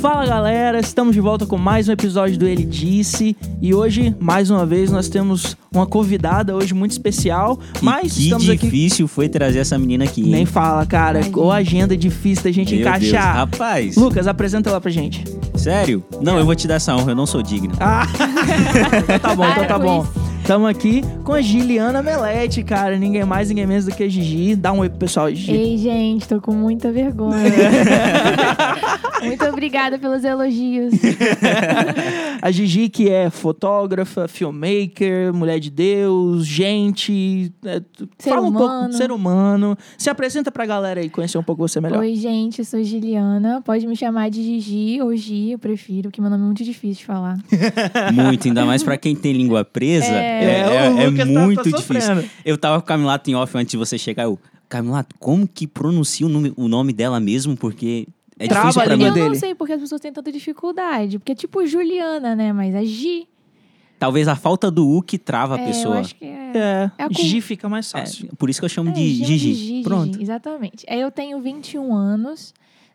Fala galera, estamos de volta com mais um episódio do Ele Disse e hoje, mais uma vez, nós temos uma convidada hoje muito especial, E mas que estamos aqui. difícil foi trazer essa menina aqui. hein? Nem fala, cara, ou agenda difícil da gente Meu Deus, encaixar. Rapaz, Lucas, apresenta ela pra gente. sério? Não, eu vou te dar essa honra, eu não sou digno. Ah, então tá bom, então tá bom. Estamos aqui com a Giliana Melete, cara. Ninguém mais, ninguém menos do que a Gigi. Dá um oi pro pessoal, Gigi. Ei, gente, tô com muita vergonha. Muito obrigada pelos elogios. A Gigi, que é fotógrafa, filmmaker, mulher de Deus, gente. é, Ser fala um pouco humano. ser humano. Se apresenta pra galera aí conhecer um pouco você melhor. Oi, gente, eu sou Giliana. Pode me chamar de Gigi ou Gi, eu prefiro, porque meu nome é muito difícil de falar. Muito, ainda mais pra quem tem língua presa. É. É, é- É, o é Lucas tá- muito tá difícil. sofrendo. Eu tava com o Camilato em off antes de você chegar. Eu, Camilato, como que pronuncia o nome, o nome dela mesmo? Porque é Trava a mim. eu dele. não sei porque as pessoas têm tanta dificuldade. Porque é tipo Juliana, né? Mas é Gi. Talvez a falta do U que trava a é, pessoa. Eu acho que é. É, É a Gigi fica mais É, fácil. por isso que eu chamo É, de Gigi. Gigi, Pronto. Exatamente. É, Eu tenho 21 anos.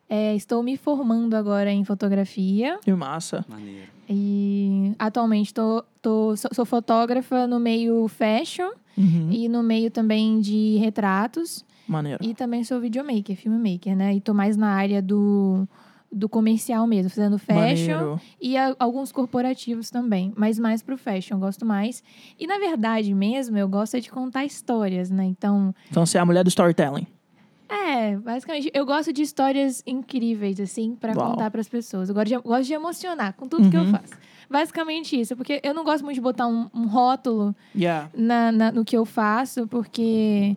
é, estou me formando agora em fotografia. Que massa. Maneiro. E atualmente tô, tô- sou, sou fotógrafa no meio fashion Uhum, e no meio também de retratos. Maneiro. E também sou videomaker, filmmaker, né? E tô mais na área do, do comercial mesmo, fazendo fashion Maneiro. e a- alguns corporativos também. Mas mais pro fashion, gosto mais. E na verdade mesmo, eu gosto é de contar histórias, né? Então, Então você é a mulher do storytelling. é, basicamente, eu gosto de histórias incríveis, assim, pra Uau. contar pras pessoas. Eu gosto de, gosto de emocionar com tudo que eu Uhum. faço. Basicamente isso, porque eu não gosto muito de botar um, um rótulo Yeah. na, na- no que eu faço, porque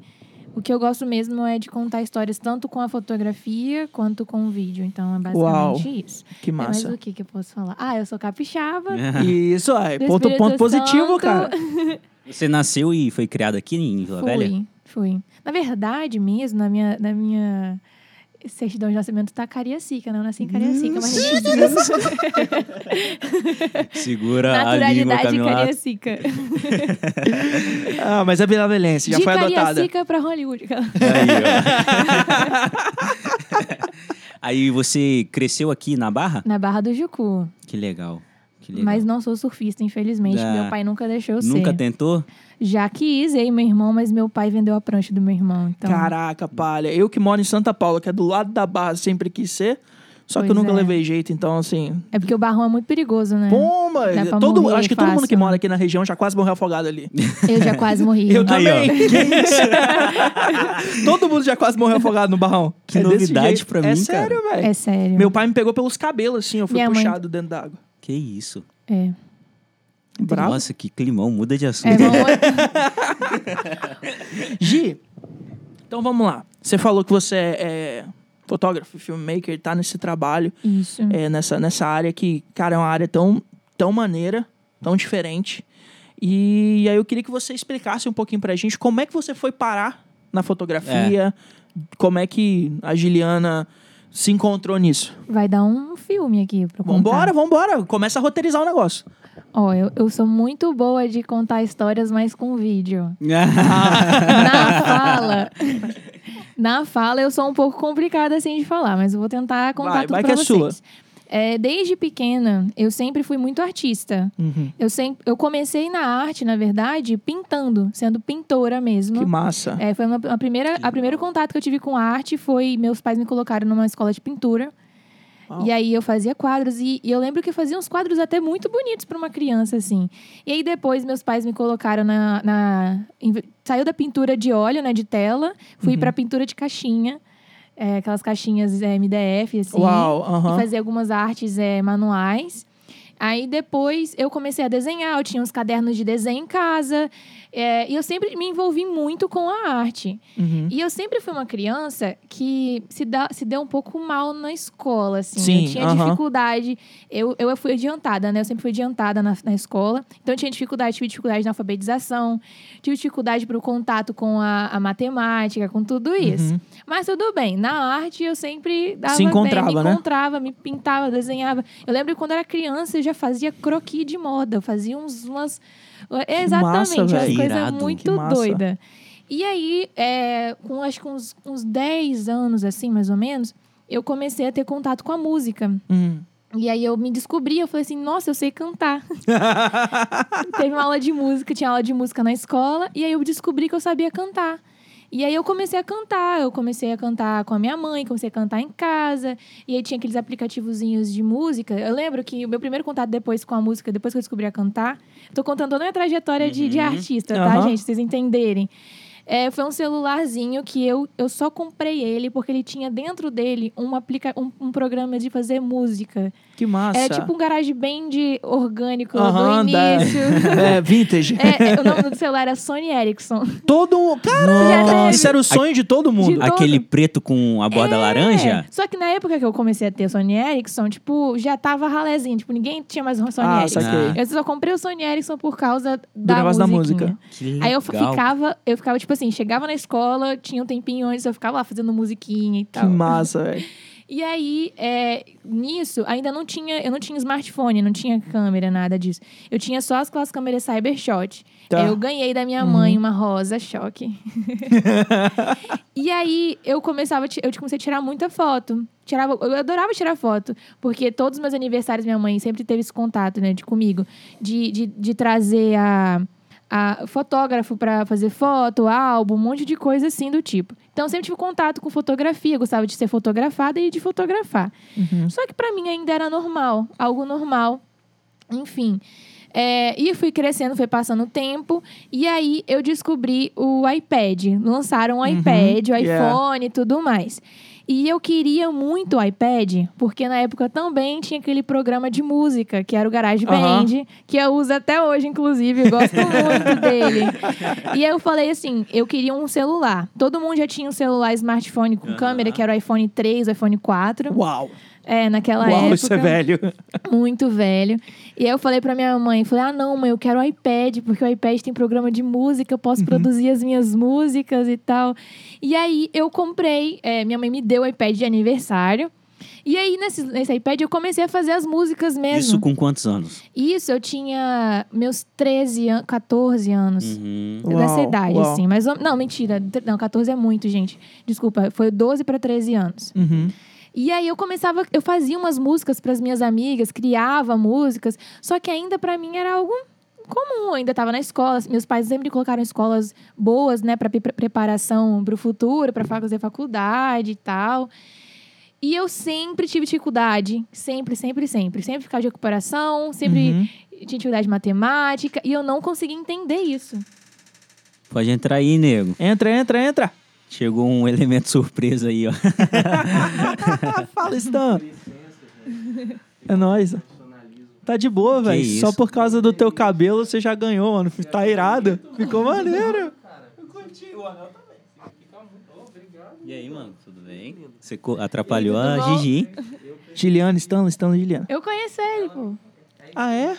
o que eu gosto mesmo é de contar histórias tanto com a fotografia quanto com o vídeo. Então é basicamente Uau. isso. Que É, mas massa. o que, que eu posso falar? Ah, eu sou capixaba. Isso, aí. do Ponto, ponto positivo, cara. Você nasceu e foi criado aqui em Vila Velha? Fui, fui. Na verdade mesmo, na minha, na minha certidão de nascimento tá Cariacica, né? Eu nasci em Cariacica, mas gente Segura a língua, Naturalidade Camilato. Cariacica. Ah, mas é vilavelense, já de foi adotada. Cariacica pra Hollywood. Aí, ó. Aí você cresceu aqui na Barra? Na Barra do Jucu. Que legal. Que legal. Mas não sou surfista, infelizmente. Ah, meu pai nunca deixou eu Nunca ser. tentou? Já quis, eu e meu irmão, mas meu pai vendeu a prancha do meu irmão. Então, Caraca, palha. Eu que moro em Santa Paula, que é do lado da Barra, sempre quis ser. Só que eu Pois nunca é. levei jeito, então assim. é porque o barrão é muito perigoso, né? Pomba! Todo, acho que todo mundo que mora aqui na região já quase morreu afogado ali. Eu já quase morri. Eu Aí, também. isso? todo mundo já quase morreu afogado no barrão. Que É novidade pra É mim, sério, velho. É sério. Meu pai me pegou pelos cabelos, assim, eu fui Minha mãe- puxado dentro d'água. Que isso? É. Bravo. Nossa, que climão. Muda de assunto. É. Gi, então vamos lá. Você falou que você é fotógrafo, filmmaker, tá nesse trabalho, Isso. é, nessa, nessa área que, cara, é uma área tão, tão maneira, tão diferente. E aí eu queria que você explicasse um pouquinho pra gente como é que você foi parar na fotografia, como é que a Giliana se encontrou nisso. Vai dar um filme aqui pra contar. Vambora, vambora, começa a roteirizar o negócio. Ó, eu, eu sou muito boa de contar histórias, mas com vídeo. Na fala... Na fala, eu sou um pouco complicada assim de falar, mas eu vou tentar contar Vai, tudo vai pra que é vocês. sua. É, desde pequena, eu sempre fui muito artista. Uhum. Eu, sempre, eu comecei na arte, na verdade, pintando, sendo pintora mesmo. Que massa. É, foi uma, a primeira, a primeiro contato que eu tive com arte foi meus pais me colocaram numa escola de pintura. Uau. E aí eu fazia quadros e, e eu lembro que eu fazia uns quadros até muito bonitos para uma criança assim. E aí depois meus pais me colocaram na, na em- saiu da pintura de óleo, né, de tela, fui Uhum. para pintura de caixinha, é, aquelas caixinhas é, MDF assim Uau, e aham. fazer algumas artes é, manuais. Aí depois eu comecei a desenhar, eu tinha uns cadernos de desenho em casa. É, e eu sempre me envolvi muito com a arte. Uhum. E eu sempre fui uma criança que se, dá, se deu um pouco mal na escola, assim. Sim, eu tinha dificuldade. Eu, eu fui adiantada, né? Eu sempre fui adiantada na, na escola. Então eu tinha dificuldade, tive dificuldade na alfabetização, tive dificuldade para o contato com a, a matemática, com tudo isso. Uhum. Mas tudo bem. Na arte eu sempre dava Se encontrava, bem, me né? encontrava, me pintava, desenhava. Eu lembro que quando eu era criança eu já fazia croquis de moda, eu fazia uns umas exatamente, massa, Irado. Que muito doidas. E aí, é, com acho que uns, uns 10 anos, assim, mais ou menos, eu comecei a ter contato com a música. Uhum. E aí eu me descobri, eu falei assim, nossa, eu sei cantar. Teve uma aula de música, tinha aula de música na escola, e aí eu descobri que eu sabia cantar. E aí eu comecei a cantar, eu comecei a cantar com a minha mãe, comecei a cantar em casa, e aí tinha aqueles aplicativozinhos de música. Eu lembro que o meu primeiro contato depois com a música, depois que eu descobri a cantar, tô contando toda a minha trajetória de, de artista, tá, gente? Pra vocês entenderem. É, foi um celularzinho que eu, eu só comprei ele porque ele tinha dentro dele um, aplica um, um programa de fazer música. Que massa. É tipo um GarageBand orgânico Aham, do da- início. É, vintage. É, é, o nome do celular era Sony Ericsson. Todo. Cara, isso era o sonho de todo mundo. De- Aquele preto com a borda É, laranja? Só que na época que eu comecei a ter Sony Ericsson, tipo, já tava ralézinho. Tipo, ninguém tinha mais um Sony Ah, Ericsson. saquei. Eu só comprei o Sony Ericsson por causa da negócio da música. Que Aí eu ficava, eu ficava, tipo assim, chegava na escola, tinha um tempinho antes, eu ficava lá fazendo musiquinha e Que tal. massa, velho. E aí, é, nisso, ainda não tinha, eu não tinha smartphone, não tinha câmera, nada disso. Eu tinha só as aquelas câmeras Cybershot. Tá. Eu ganhei da minha mãe uma rosa choque. e aí, eu começava, eu comecei a tirar muita foto. Tirava, eu adorava tirar foto, porque todos os meus aniversários, minha mãe sempre teve esse contato, né, de comigo, de, de, de trazer a, a fotógrafo para fazer foto, álbum, um monte de coisa assim do tipo. Então, eu sempre tive contato com fotografia, gostava de ser fotografada e de fotografar. Só que para mim ainda era normal, algo normal. Enfim. É, e fui crescendo, foi passando o tempo. E aí eu descobri o iPad. Lançaram o iPad, o yeah. iPhone e tudo mais. E eu queria muito o iPad, porque na época também tinha aquele programa de música, que era o GarageBand, que eu uso até hoje, inclusive, eu gosto muito dele. E aí eu falei assim, eu queria um celular. Todo mundo já tinha um celular smartphone com câmera, que era o iPhone 3, o iPhone 4. Uau. É, naquela Uau, época. isso é velho. Muito velho. E aí eu falei pra minha mãe, falei, ah, não, mãe, eu quero o iPad, porque o iPad tem programa de música, eu Uhum. posso produzir as minhas músicas e tal. E aí eu comprei, é, minha mãe me deu o iPad de aniversário. E aí, nesse, nesse iPad, eu comecei a fazer as músicas mesmo. Isso com quantos anos? Isso, eu tinha meus 13 anos, 14 anos. Uhum. Uau, Dessa idade, uau. assim. Mas, não, mentira. Não, 14 é muito, gente. Desculpa, foi 12 para 13 anos. Uhum. E aí eu começava, eu fazia umas músicas para as minhas amigas, criava músicas, só que ainda para mim era algo comum, eu ainda estava na escola, meus pais sempre me colocaram escolas boas, né, para preparação para o futuro, para fazer faculdade e tal. E eu sempre tive dificuldade, sempre, sempre, sempre, sempre ficava de recuperação, sempre Uhum. tinha dificuldade de matemática e eu não conseguia entender isso. Pode entrar aí, nego. Entra, entra, entra. Chegou um elemento surpresa aí, ó. Fala, Stan. É nóis. Tá de boa, velho. Só por causa do teu cabelo você já ganhou, mano. Tá irado. Ficou maneiro. E aí, mano, tudo bem? Você atrapalhou aí, a? Gigi. Giliana, Stanley, Stanley, Giliana. Eu conheço ele, pô. Ah, é?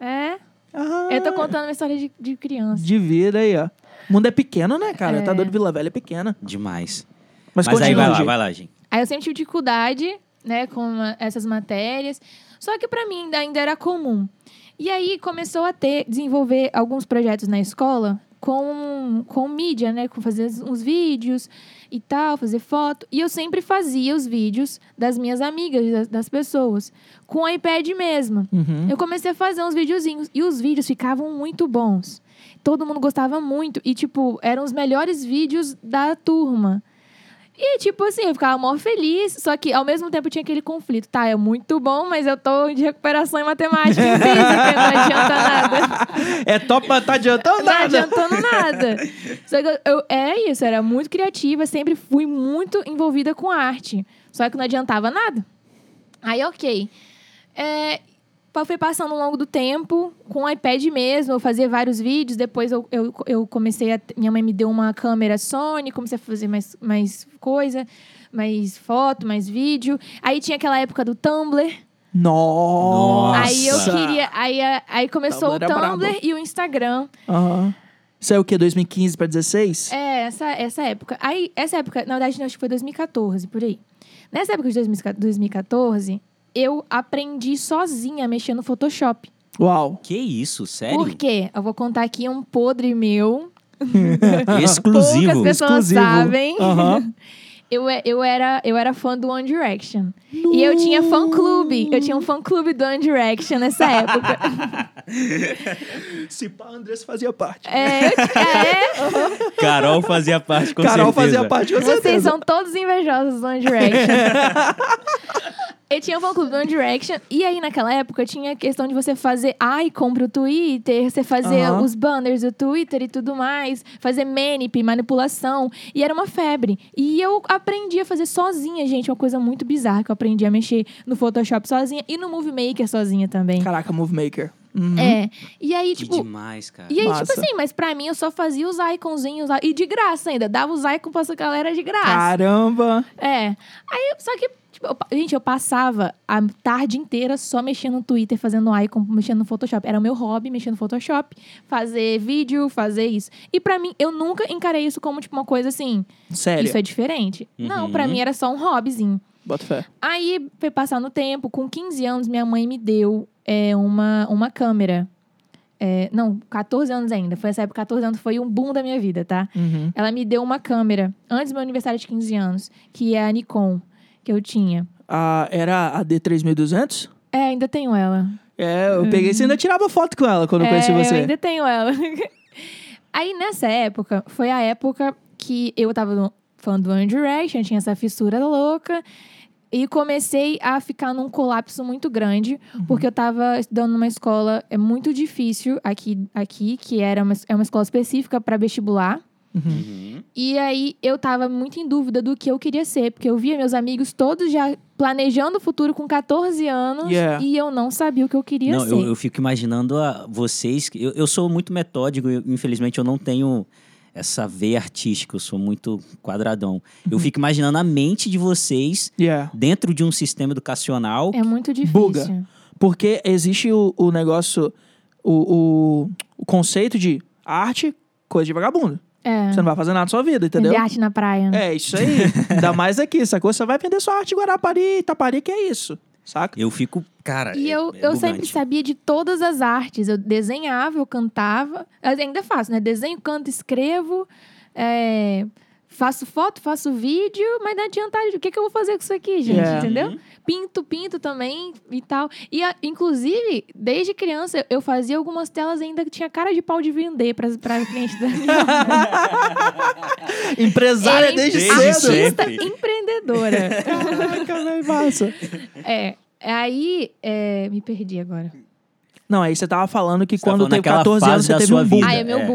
É. Ah, Eu tô contando uma história de, de criança. De vida aí, ó. O mundo é pequeno, né, cara? É. Tá dando Vila Velha é pequena. Demais. Mas, Mas, aí vai lá, vai lá, gente. Aí eu sempre tive dificuldade, né, com essas matérias. Só que pra mim ainda- ainda era comum. E aí começou a ter, desenvolver alguns projetos na escola com, com mídia, né, com fazer uns vídeos e tal, fazer foto. E eu sempre fazia os vídeos das minhas amigas, das, das pessoas, com o iPad mesmo. Uhum. Eu comecei a fazer uns videozinhos e os vídeos ficavam muito bons. Todo mundo gostava muito e tipo, eram os melhores vídeos da turma. E tipo assim, eu ficava mó feliz, só que ao mesmo tempo tinha aquele conflito. Tá, é muito bom, mas eu tô de recuperação em matemática e física, não adianta nada. É top, mas tá adiantando Não nada. adiantando nada. Só que eu, eu- é isso, era muito criativa, sempre fui muito envolvida com arte. Só que não adiantava nada. Aí, ok. É, foi passando ao longo do tempo, com o iPad mesmo, eu fazia vários vídeos. Depois eu, eu, eu comecei a. Minha mãe me deu uma câmera Sony, comecei a fazer mais, mais coisa, mais foto, mais vídeo. Aí tinha aquela época do Tumblr. Nossa. Aí eu queria. Aí, aí começou Tumblr o Tumblr brabo. e o Instagram. Aham. Isso é o quê? 2015 pra 16? É, essa, essa época. Aí, essa época, na verdade, acho que foi 2014, por aí. Nessa época de 2014, eu aprendi sozinha a mexer no Photoshop. Uau. Que isso, sério? Por quê? Eu vou contar aqui um podre meu. Exclusivo. Poucas pessoas Exclusivo. sabem. Aham. eu, é- eu, era, eu era fã do One Direction. E eu tinha fã clube. Eu tinha um fã clube do One Direction nessa época. Se pá, Andressa fazia parte. É, eu é, Carol fazia parte, com Carol certeza. fazia parte, com vocês certeza. são todos invejosos do One Direction. Eu tinha um fã clube do One Direction. E aí, naquela época, tinha a questão de você fazer icon pro Twitter, você fazer os banners do Twitter e tudo mais, fazer manip, manipulação. E era uma febre. E eu aprendi a fazer sozinha, gente. Uma coisa muito bizarra que eu aprendi a mexer no Photoshop sozinha e no Movie Maker sozinha também. Caraca, Move Maker. Uhum. É. E aí, Que tipo. demais, cara. E aí, Massa. tipo assim, mas pra mim eu só fazia os iconzinhos e de graça ainda. Dava os icons pra essa galera de graça. Caramba. É. Aí, só que, tipo, eu gente, eu passava a tarde inteira só mexendo no Twitter, fazendo icon, mexendo no Photoshop. Era o meu hobby, mexendo no Photoshop, fazer vídeo, fazer isso. E pra mim, eu nunca encarei isso como, tipo, uma coisa assim, Sério. isso é diferente. Não, Uhum. pra mim era só um hobbyzinho. Bota fé. Aí, foi passando o tempo, com 15 anos, minha mãe me deu é, uma, uma câmera. É, não, 14 anos ainda. Foi essa época, 14 anos foi um boom da minha vida, tá? Uhum. Ela me deu uma câmera antes do meu aniversário de 15 anos, que é a Nikon, que eu tinha. Ah, era a D3200? É, ainda tenho ela. É, eu peguei. Você ainda tirava foto com ela quando eu conheci é, você. eu ainda tenho ela. Aí, nessa época, foi a época que eu tava no, fã do One Direction, tinha essa fissura louca. E comecei a ficar num colapso muito grande, porque eu tava estudando numa escola é muito difícil aqui, aqui que era uma, é uma escola específica para vestibular. Uhum. E aí eu tava muito em dúvida do que eu queria ser, porque eu via meus amigos todos já planejando o futuro com 14 anos Yeah. e eu não sabia o que eu queria Não, ser. eu, eu fico imaginando a vocês. Eu, eu sou muito metódico, eu- infelizmente eu não tenho essa veia artística, eu sou muito quadradão. Eu fico imaginando a mente de vocês Yeah. dentro de um sistema educacional. É muito difícil. Buga. Porque existe o, o negócio, o, o, o conceito de arte, coisa de vagabundo. É. Você não vai fazer nada na sua vida, entendeu? Vender arte na praia. É, isso aí. Ainda mais aqui, sacou? Você vai vender sua arte em Guarapari, Itapari, que é isso. Saca? Eu fico, cara. E é- eu, é eu sempre sabia de todas as artes. Eu desenhava, eu cantava. Eu ainda faço, né? Desenho, canto, escrevo. é, faço foto, faço vídeo. Mas não adianta. O que, que eu vou fazer com isso aqui, gente? Yeah. Entendeu? Uhum. Pinto, pinto também e tal. E, a- inclusive, desde criança, eu fazia algumas telas ainda que tinha cara de pau de vender para clientes da minha Empresária Era desde, Desde cedo. sempre. artista empreendedora. Caraca, velho, massa. é. Aí, é, me perdi agora. Não, aí você tava falando que Você tava quando falando teve naquela 14 fase anos você teve um boom. Ah, é meu é.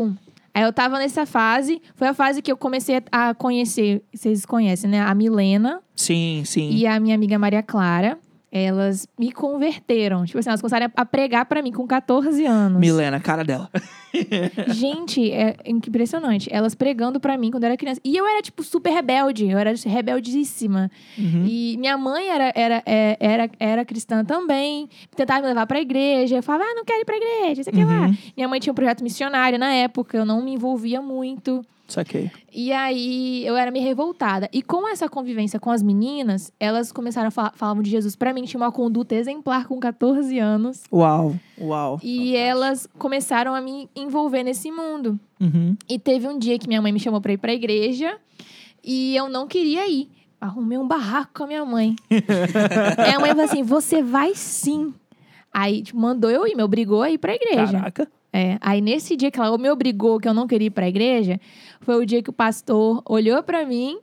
Aí eu tava nessa fase, foi a fase que eu comecei a conhecer, vocês conhecem, né? A Milena Sim, sim. e a minha amiga Maria Clara. Elas me converteram. Tipo assim, elas começaram a pregar pra mim com 14 anos. Milena, cara dela. Gente, é impressionante. Elas pregando pra mim quando eu era criança. E eu era, tipo, super rebelde. Eu era rebeldíssima. Uhum. E minha mãe era, era, é, era, era cristã também. Tentava me levar pra igreja. Eu falava, ah, não quero ir pra igreja, aqui lá. Uhum. Minha mãe tinha um projeto missionário na época. Eu não me envolvia muito. Saquei. E aí eu era meio revoltada. E com essa convivência com as meninas, elas começaram a falar falavam de Jesus pra mim. Tinha uma conduta exemplar com 14 anos. Uau, uau. E elas começaram a me envolver nesse mundo. Uhum. E teve um dia que minha mãe me chamou pra ir pra igreja e eu não queria ir. Arrumei um barraco com a minha mãe. Aí a mãe falou assim: você vai sim. Aí tipo, mandou eu ir, me obrigou a ir pra igreja. Caraca. É, aí nesse dia que ela me obrigou que eu não queria ir pra igreja, foi o dia que o pastor olhou pra mim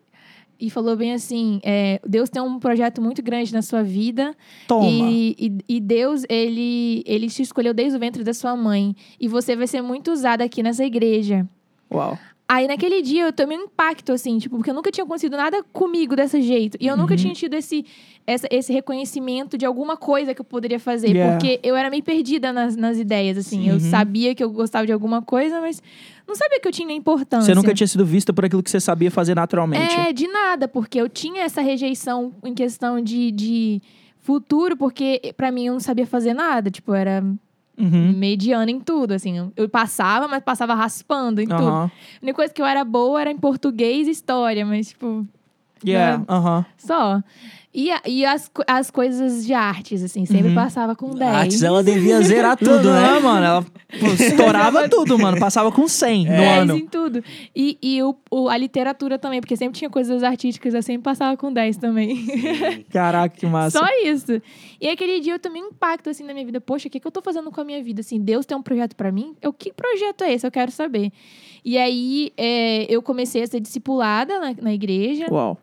e falou bem assim: é, Deus tem um projeto muito grande na sua vida Toma. e, e- e Deus, ele, ele te escolheu desde o ventre da sua mãe. E você vai ser muito usada aqui nessa igreja. Uau. Aí naquele dia eu tomei um impacto, assim, tipo, porque nunca tinha acontecido nada comigo desse jeito. E eu nunca Uhum. tinha tido esse, essa- esse reconhecimento de alguma coisa que eu poderia fazer. Yeah. Porque eu era meio perdida nas, nas ideias, assim. Eu Uhum. sabia que eu gostava de alguma coisa, mas não sabia que eu tinha importância. Você nunca tinha sido vista por aquilo que você sabia fazer naturalmente. É, de nada, porque eu tinha essa rejeição em questão de, de futuro, porque pra mim eu não sabia fazer nada. Tipo, eu era Uhum. mediana em tudo, assim. Eu- passava, mas passava raspando em tudo. Aham. A única coisa que eu era boa era em português e história, mas, tipo, Yeah, Né? aham. Só. E, e as, as coisas de artes, assim, sempre Uhum. passava com 10. Artes, ela devia zerar tudo, né? mano, ela pô, estourava tudo, mano. Passava com 100 no 10 ano. em tudo. E, e o, o- a literatura também, porque sempre tinha coisas artísticas, eu sempre passava com 10 também. Caraca, que massa. Só isso. E aquele dia eu tomei um impacto, assim, na minha vida. Poxa, o que, que eu tô fazendo com a minha vida? Assim, Deus tem um projeto pra mim? Eu, que projeto é esse? Eu quero saber. E aí, é, eu comecei a ser discipulada na, na igreja. Uau.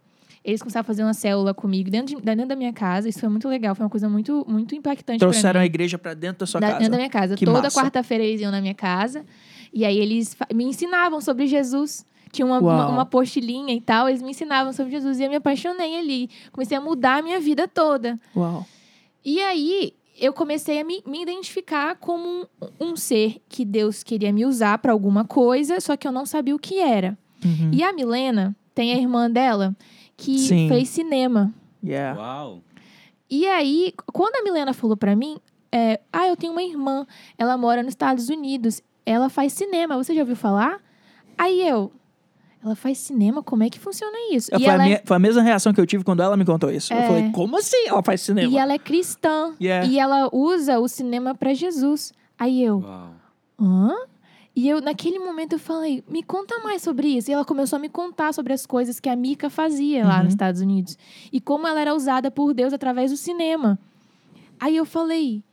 Eles começaram a fazer uma célula comigo dentro, de- dentro da minha casa. Isso foi muito legal. Foi uma coisa muito, muito impactante. Trouxeram a igreja pra dentro da sua Da- casa. Dentro da minha casa. Que Toda quarta-feira eles iam na minha casa. E aí eles me ensinavam sobre Jesus. Tinha uma, uma, uma apostilinha e tal. Eles me ensinavam sobre Jesus. E eu me apaixonei ali. Comecei a mudar a minha vida toda. Uau. E aí eu comecei a me, me identificar como um, um ser que Deus queria me usar para alguma coisa, só que eu não sabia o que era. Uhum. E a Milena tem a irmã dela que Sim. fez cinema. Yeah. Uau. E aí, quando a Milena falou pra mim, é, ah, eu tenho uma irmã, ela mora nos Estados Unidos, ela faz cinema, você já ouviu falar? Aí eu, ela faz cinema, como é que funciona isso? foi, e, a ela minha- foi a mesma reação que eu tive quando ela me contou isso. Eu É. falei, como assim ela faz é, cinema? e ela é cristã, Yeah. e ela usa o cinema pra Jesus. Aí eu, Uau. hã? E eu, naquele momento, eu falei, me conta mais sobre isso. E ela começou a me contar sobre as coisas que a Mika fazia lá Uhum. nos Estados Unidos. E como ela era usada por Deus através do cinema. Aí eu falei,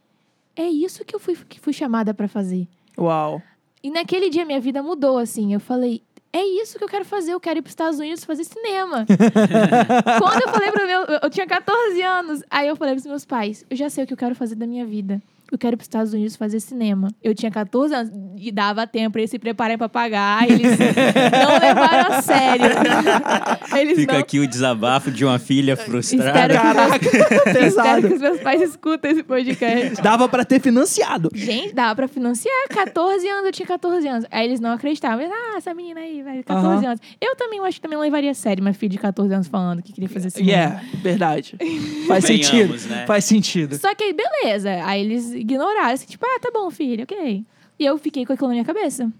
é isso que eu fui, que fui chamada pra fazer. Uau. E naquele dia minha vida mudou, assim. Eu falei, é isso que eu quero fazer. Eu quero ir pros Estados Unidos fazer cinema. Quando eu falei pro meu... Eu tinha 14 anos. Aí eu falei pros meus pais, eu já sei o que eu quero fazer da minha vida. Eu quero ir pros Estados Unidos fazer cinema. Eu tinha 14 anos e dava tempo pra eles se prepararem pra pagar. Eles não levaram a sério. Eles Fica não... aqui o desabafo de uma filha frustrada. Espero que, Caraca, espero que os meus pais escutem esse podcast. Dava pra ter financiado. Gente, dava pra financiar. 14 anos, eu tinha 14 anos. Aí eles não acreditavam. Eles, ah, essa menina aí, velho, 14 Aham. anos. Eu também eu acho que também não levaria a sério uma filha de 14 anos falando que queria fazer cinema. Yeah, verdade. Faz Venhamos, sentido. né? Faz sentido. Só que aí, beleza. Aí eles ignoraram. Assim, tipo, ah, tá bom, filho, ok. E eu fiquei com aquilo na minha cabeça.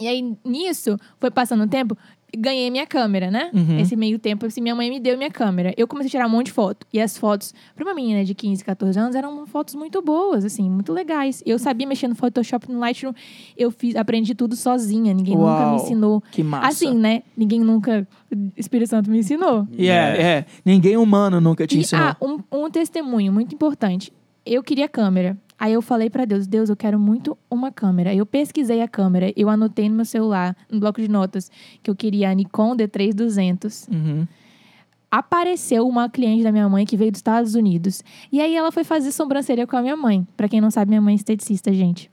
E aí, nisso, foi passando o tempo, ganhei minha câmera, né? Uhum. Esse meio tempo, assim, minha mãe me deu minha câmera. Eu comecei a tirar um monte de foto. E as fotos, pra uma menina de 15, 14 anos, eram fotos muito boas, assim, muito legais. Eu sabia mexer no Photoshop, no Lightroom. Eu fiz, aprendi tudo sozinha. Ninguém nunca Uau. me ensinou. Que massa. Assim, né? Ninguém nunca... O Espírito Santo me ensinou. Yeah, é. Ninguém humano nunca te E, ensinou. ah, um, um testemunho muito importante. Eu queria câmera. Aí eu falei pra Deus, Deus, eu quero muito uma câmera. Eu pesquisei a câmera, eu anotei no meu celular, no bloco de notas, que eu queria a Nikon D3200. Uhum. Apareceu uma cliente da minha mãe que veio dos Estados Unidos. E aí ela foi fazer sobrancelha com a minha mãe. Pra quem não sabe, minha mãe é esteticista, gente.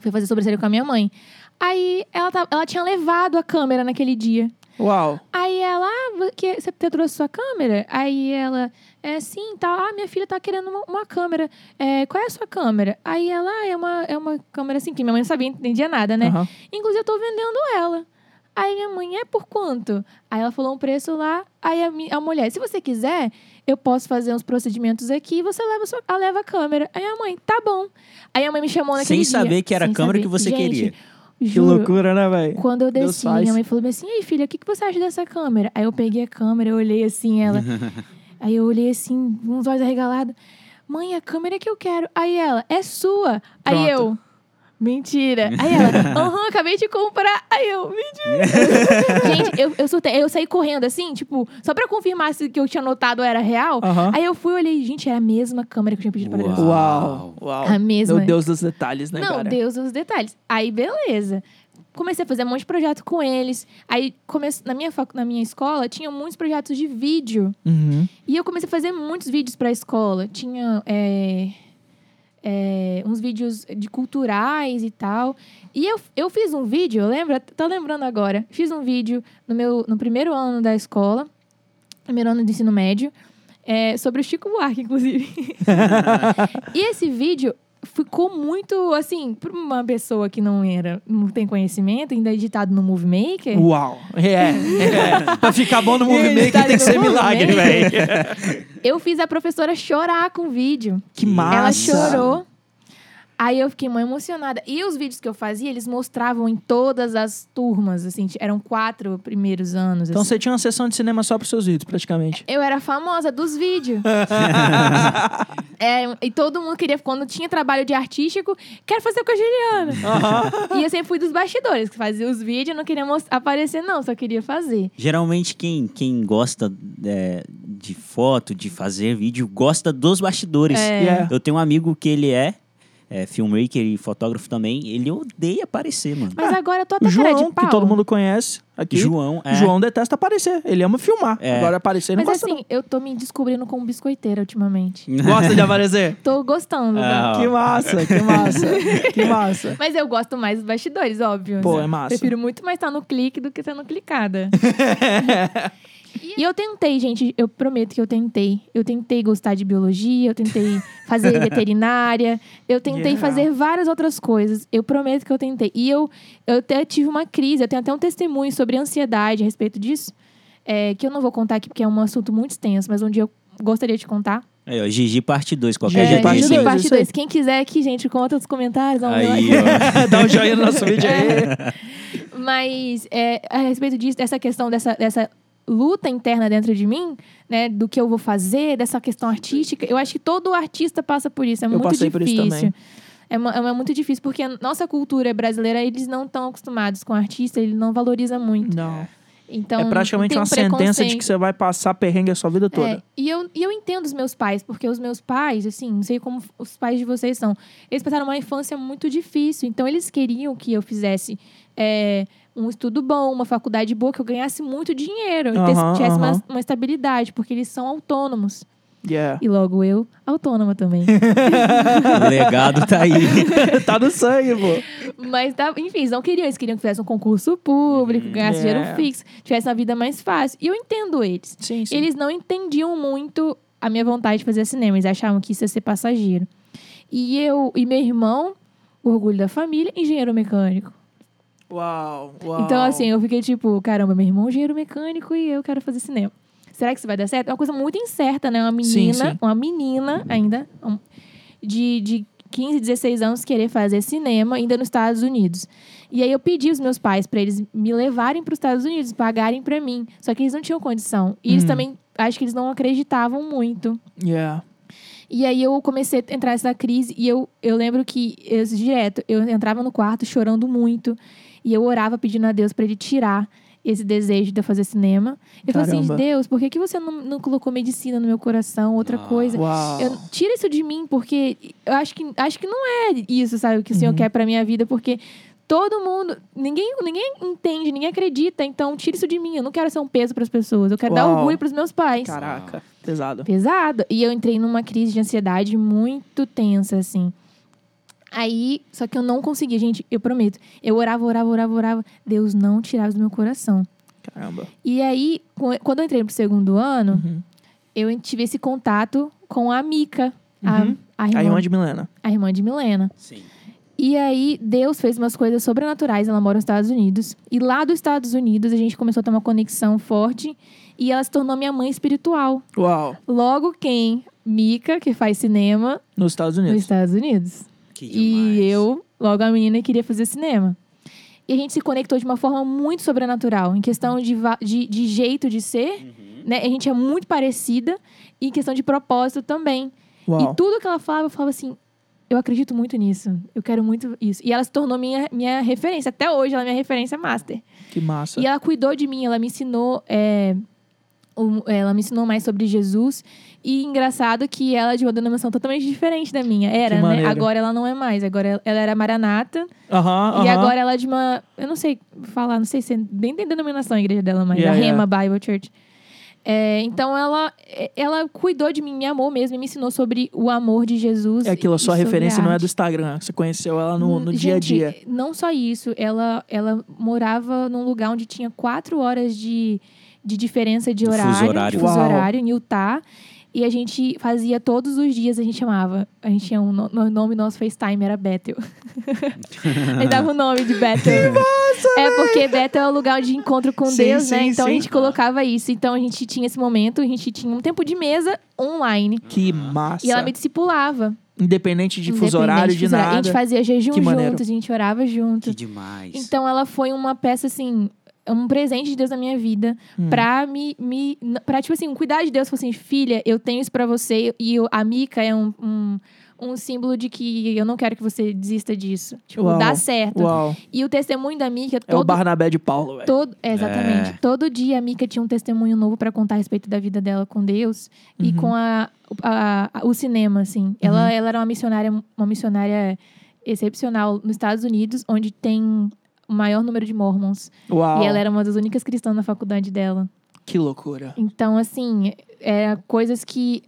Foi fazer sobrancelha com a minha mãe. Aí ela, tava- ela tinha levado a câmera naquele dia. Uau. Aí ela, ah, você trouxe sua câmera? Aí ela, é sim, tá. Ah, minha filha tá querendo uma, uma câmera. É, qual é a sua câmera? Aí ela, ah, é uma, é uma câmera assim, que minha mãe não sabia, não entendia nada, né? Aham. Inclusive, eu tô vendendo ela. Aí minha mãe, é por quanto? Aí ela falou um preço lá. Aí a, mi- a mulher, se você quiser, eu posso fazer uns procedimentos aqui e você leva, a sua, a, leva a câmera. Aí a mãe, tá bom. Aí a mãe me chamou naquele Sem dia. saber que era a Sem câmera saber. que você Gente, queria. Que Juro, loucura, né, velho? quando eu desci, minha mãe falou assim: e aí, filha, o que, que você acha dessa câmera? Aí eu peguei a câmera, eu olhei assim, ela. aí eu olhei assim, uns olhos arregalados. Mãe, a câmera que eu quero. Aí ela, é sua. Aí Pronto. eu. Mentira. Aí ela, aham, acabei de comprar. Aí eu, mentira. Gente, eu, eu surtei. Eu saí correndo assim, tipo, só pra confirmar se o que eu tinha notado era real. Aham. Aí eu fui e olhei, gente, era a mesma câmera que eu tinha pedido pra Deus. Uau. Uau. A mesma. Meu Deus dos detalhes, né, Não, cara? Deus os detalhes. Aí, beleza. Comecei a fazer um monte de projeto com eles. Aí, comece... na, minha facu... na minha escola, tinha muitos projetos de vídeo. Uhum. E eu comecei a fazer muitos vídeos pra escola. Tinha é, é, uns vídeos de culturais e tal. E eu, eu fiz um vídeo, lembra? Tô lembrando agora. Fiz um vídeo no meu no primeiro ano da escola, primeiro ano do ensino médio, é, sobre o Chico Buarque, inclusive. e esse vídeo ficou muito, assim, pra uma pessoa que não era, não tem conhecimento, ainda editado no Movie Maker. Uau. É, é. pra ficar bom no movimento Tá tem que ser milagre, velho. Eu fiz a professora chorar com o vídeo. Que massa. Ela chorou. Aí eu fiquei muito emocionada. E os vídeos que eu fazia, eles mostravam em todas as turmas, assim, eram quatro primeiros anos. Então assim. você tinha uma sessão de cinema só pros seus vídeos, praticamente. Eu era famosa dos vídeos. É, e todo mundo queria, quando tinha trabalho de artístico, quero fazer com a Juliana. E eu sempre fui dos bastidores, que fazia os vídeos, não queria aparecer, não, só queria fazer. Geralmente quem, quem gosta é, de foto, de fazer vídeo, gosta dos bastidores. É. Yeah. Eu tenho um amigo que ele é, é filmmaker e fotógrafo também. Ele odeia aparecer, mano. Mas agora eu tô até O cara de João, pau. que todo mundo conhece aqui. João, é. João detesta aparecer. Ele ama filmar. É. Agora aparecer não Mas gosta assim, eu tô me descobrindo como biscoiteira ultimamente. não. Gosta de aparecer? Tô gostando. Ah. né? Que massa, que massa. que massa. Mas eu gosto mais dos bastidores, óbvio. Pô, é massa. Prefiro muito mais estar no clique do que estar no clicada. e eu tentei, gente, eu prometo que eu tentei. Eu tentei gostar de biologia, eu tentei fazer veterinária, eu tentei Yeah. fazer várias outras coisas. Eu prometo que eu tentei. E eu, eu até tive uma crise, eu tenho até um testemunho sobre ansiedade a respeito disso, é, que eu não vou contar aqui porque é um assunto muito extenso, mas um dia eu gostaria de contar. Aí, ó, Gigi parte 2, qualquer É, dia parte tem dois, sim. parte isso aí. 2. Quem quiser aqui, gente, conta nos comentários. dá um Aí. Dá um joinha no nosso vídeo aí. Mas é, a respeito disso, dessa questão dessa, dessa luta interna dentro de mim, né, do que eu vou fazer, dessa questão artística, eu acho que todo artista passa por isso. É muito passei por isso difícil. também. É, é muito difícil, porque a nossa cultura brasileira, eles não estão acostumados com artista, ele não valoriza muito. Não. Então, é praticamente um uma sentença de que você vai passar perrengue a sua vida toda. É, e, eu, e eu entendo os meus pais, porque os meus pais, assim, não sei como os pais de vocês são, eles passaram uma infância muito difícil. Então, eles queriam que eu fizesse é, um estudo bom, uma faculdade boa, que eu ganhasse muito dinheiro, eu tivesse- uma, uma estabilidade, porque eles são autônomos. Yeah. E logo eu, autônoma também. O legado tá aí. tá no sangue, pô. Mas, tá, enfim, eles não queriam. Eles queriam que fizesse um concurso público, ganhasse Yeah. dinheiro fixo, tivesse uma vida mais fácil. E eu entendo eles. Sim, sim. Eles não entendiam muito a minha vontade de fazer cinema. Eles achavam que isso ia ser passageiro. E eu e meu irmão, orgulho da família, engenheiro mecânico. Uau, uau. Então, assim, eu fiquei tipo, caramba, meu irmão é engenheiro mecânico e eu quero fazer cinema. Será que isso vai dar certo? É uma coisa muito incerta, né? Uma menina, Sim, sim. uma menina ainda, um, de, de 15, 16 anos, querer fazer cinema ainda nos Estados Unidos. E aí eu pedi aos meus pais para eles me levarem para os Estados Unidos, pagarem para mim. Só que eles não tinham condição. E eles Hum. também, acho que eles não acreditavam muito. Yeah. E aí eu comecei a entrar nessa crise e eu, eu lembro que eu, direto eu entrava no quarto chorando muito e eu orava pedindo a Deus para ele tirar esse desejo de eu fazer cinema. Eu falei assim, Caramba. Deus, por que, que você não, não colocou medicina no meu coração, outra Ah. coisa? Eu, tira isso de mim, porque eu acho que, acho que não é isso, sabe, o que o Uhum. Senhor quer pra minha vida, porque todo mundo, ninguém, ninguém entende, ninguém acredita, então tira isso de mim. Eu não quero ser um peso pras pessoas, eu quero dar Uau. orgulho pros meus pais. Caraca, pesado. Pesado. E eu entrei numa crise de ansiedade muito tensa, assim. Aí, só que eu não conseguia, gente, eu prometo. Eu orava, orava, orava, orava. Deus não tirava do meu coração. Caramba. E aí, quando eu entrei pro segundo ano, Uhum. eu tive esse contato com a Mica, a, Uhum. a, A irmã, irmã de Milena. a irmã de Milena. Sim. E aí, Deus fez umas coisas sobrenaturais. Ela mora nos Estados Unidos. E lá dos Estados Unidos, a gente começou a ter uma conexão forte. E ela se tornou minha mãe espiritual. Uau. Logo quem? Mica, que faz cinema Nos Estados nos Unidos. Estados Unidos. Que E eu, logo a menina, queria fazer cinema. E a gente se conectou de uma forma muito sobrenatural. Em questão de, de, de jeito de ser, Uhum. né? A gente é muito parecida. E em questão de propósito também. Uau. E tudo que ela falava, eu falava assim... Eu acredito muito nisso. Eu quero muito isso. E ela se tornou minha, minha referência. Até hoje, ela é minha referência master. Que massa. E ela cuidou de mim, ela me ensinou. é, ela me ensinou mais sobre Jesus. E engraçado que ela é de uma denominação totalmente diferente da minha. Era, Que né? maneiro. Agora ela não é mais. Agora ela- era Maranata. Aham, E aham. agora ela é de uma. Eu não sei falar, não sei se nem tem denominação a igreja dela, mas Yeah, a yeah. Rema Bible Church. É, então ela, ela cuidou de mim, me amou mesmo, me ensinou sobre o amor de Jesus. É aquilo, a sua referência não é do Instagram. Você conheceu ela no, no Hum, dia a gente, dia. Não só isso, ela, ela morava num lugar onde tinha quatro horas de, de diferença de De fuso horário, horário. de fuso horário, em Utah. E a gente fazia todos os dias, a gente chamava. A gente tinha um no- no- nome nosso FaceTime, era Bethel. a gente dava o nome de Bethel. é porque Bethel é o lugar de encontro com Sim, Deus, né? sim, Então a sim. gente colocava isso. Então a gente tinha esse momento, a gente tinha um tempo de mesa online. Que massa. E ela me discipulava. Independente de fuso horário, de de fuso horário. A nada. gente fazia jejum Que juntos, a gente orava junto. Que demais. Então ela foi uma peça assim, um presente de Deus na minha vida Hum. pra me, me pra, tipo assim, cuidar de Deus, falou assim, filha, eu tenho isso pra você e eu- a Mica é um, um, um símbolo de que eu não quero que você desista disso. Tipo, Uau. dá certo. Uau. E o testemunho da Mica É o todo Barnabé de Paulo, velho. Todo, é, exatamente. É. Todo dia a Mika tinha um testemunho novo pra contar a respeito da vida dela com Deus e Uhum. com a, a- a- o cinema, assim. Ela, ela era uma missionária, uma missionária excepcional nos Estados Unidos, onde tem o maior número de mormons. Uau. E ela era uma das únicas cristãs na faculdade dela. Que loucura. Então, assim, é coisas que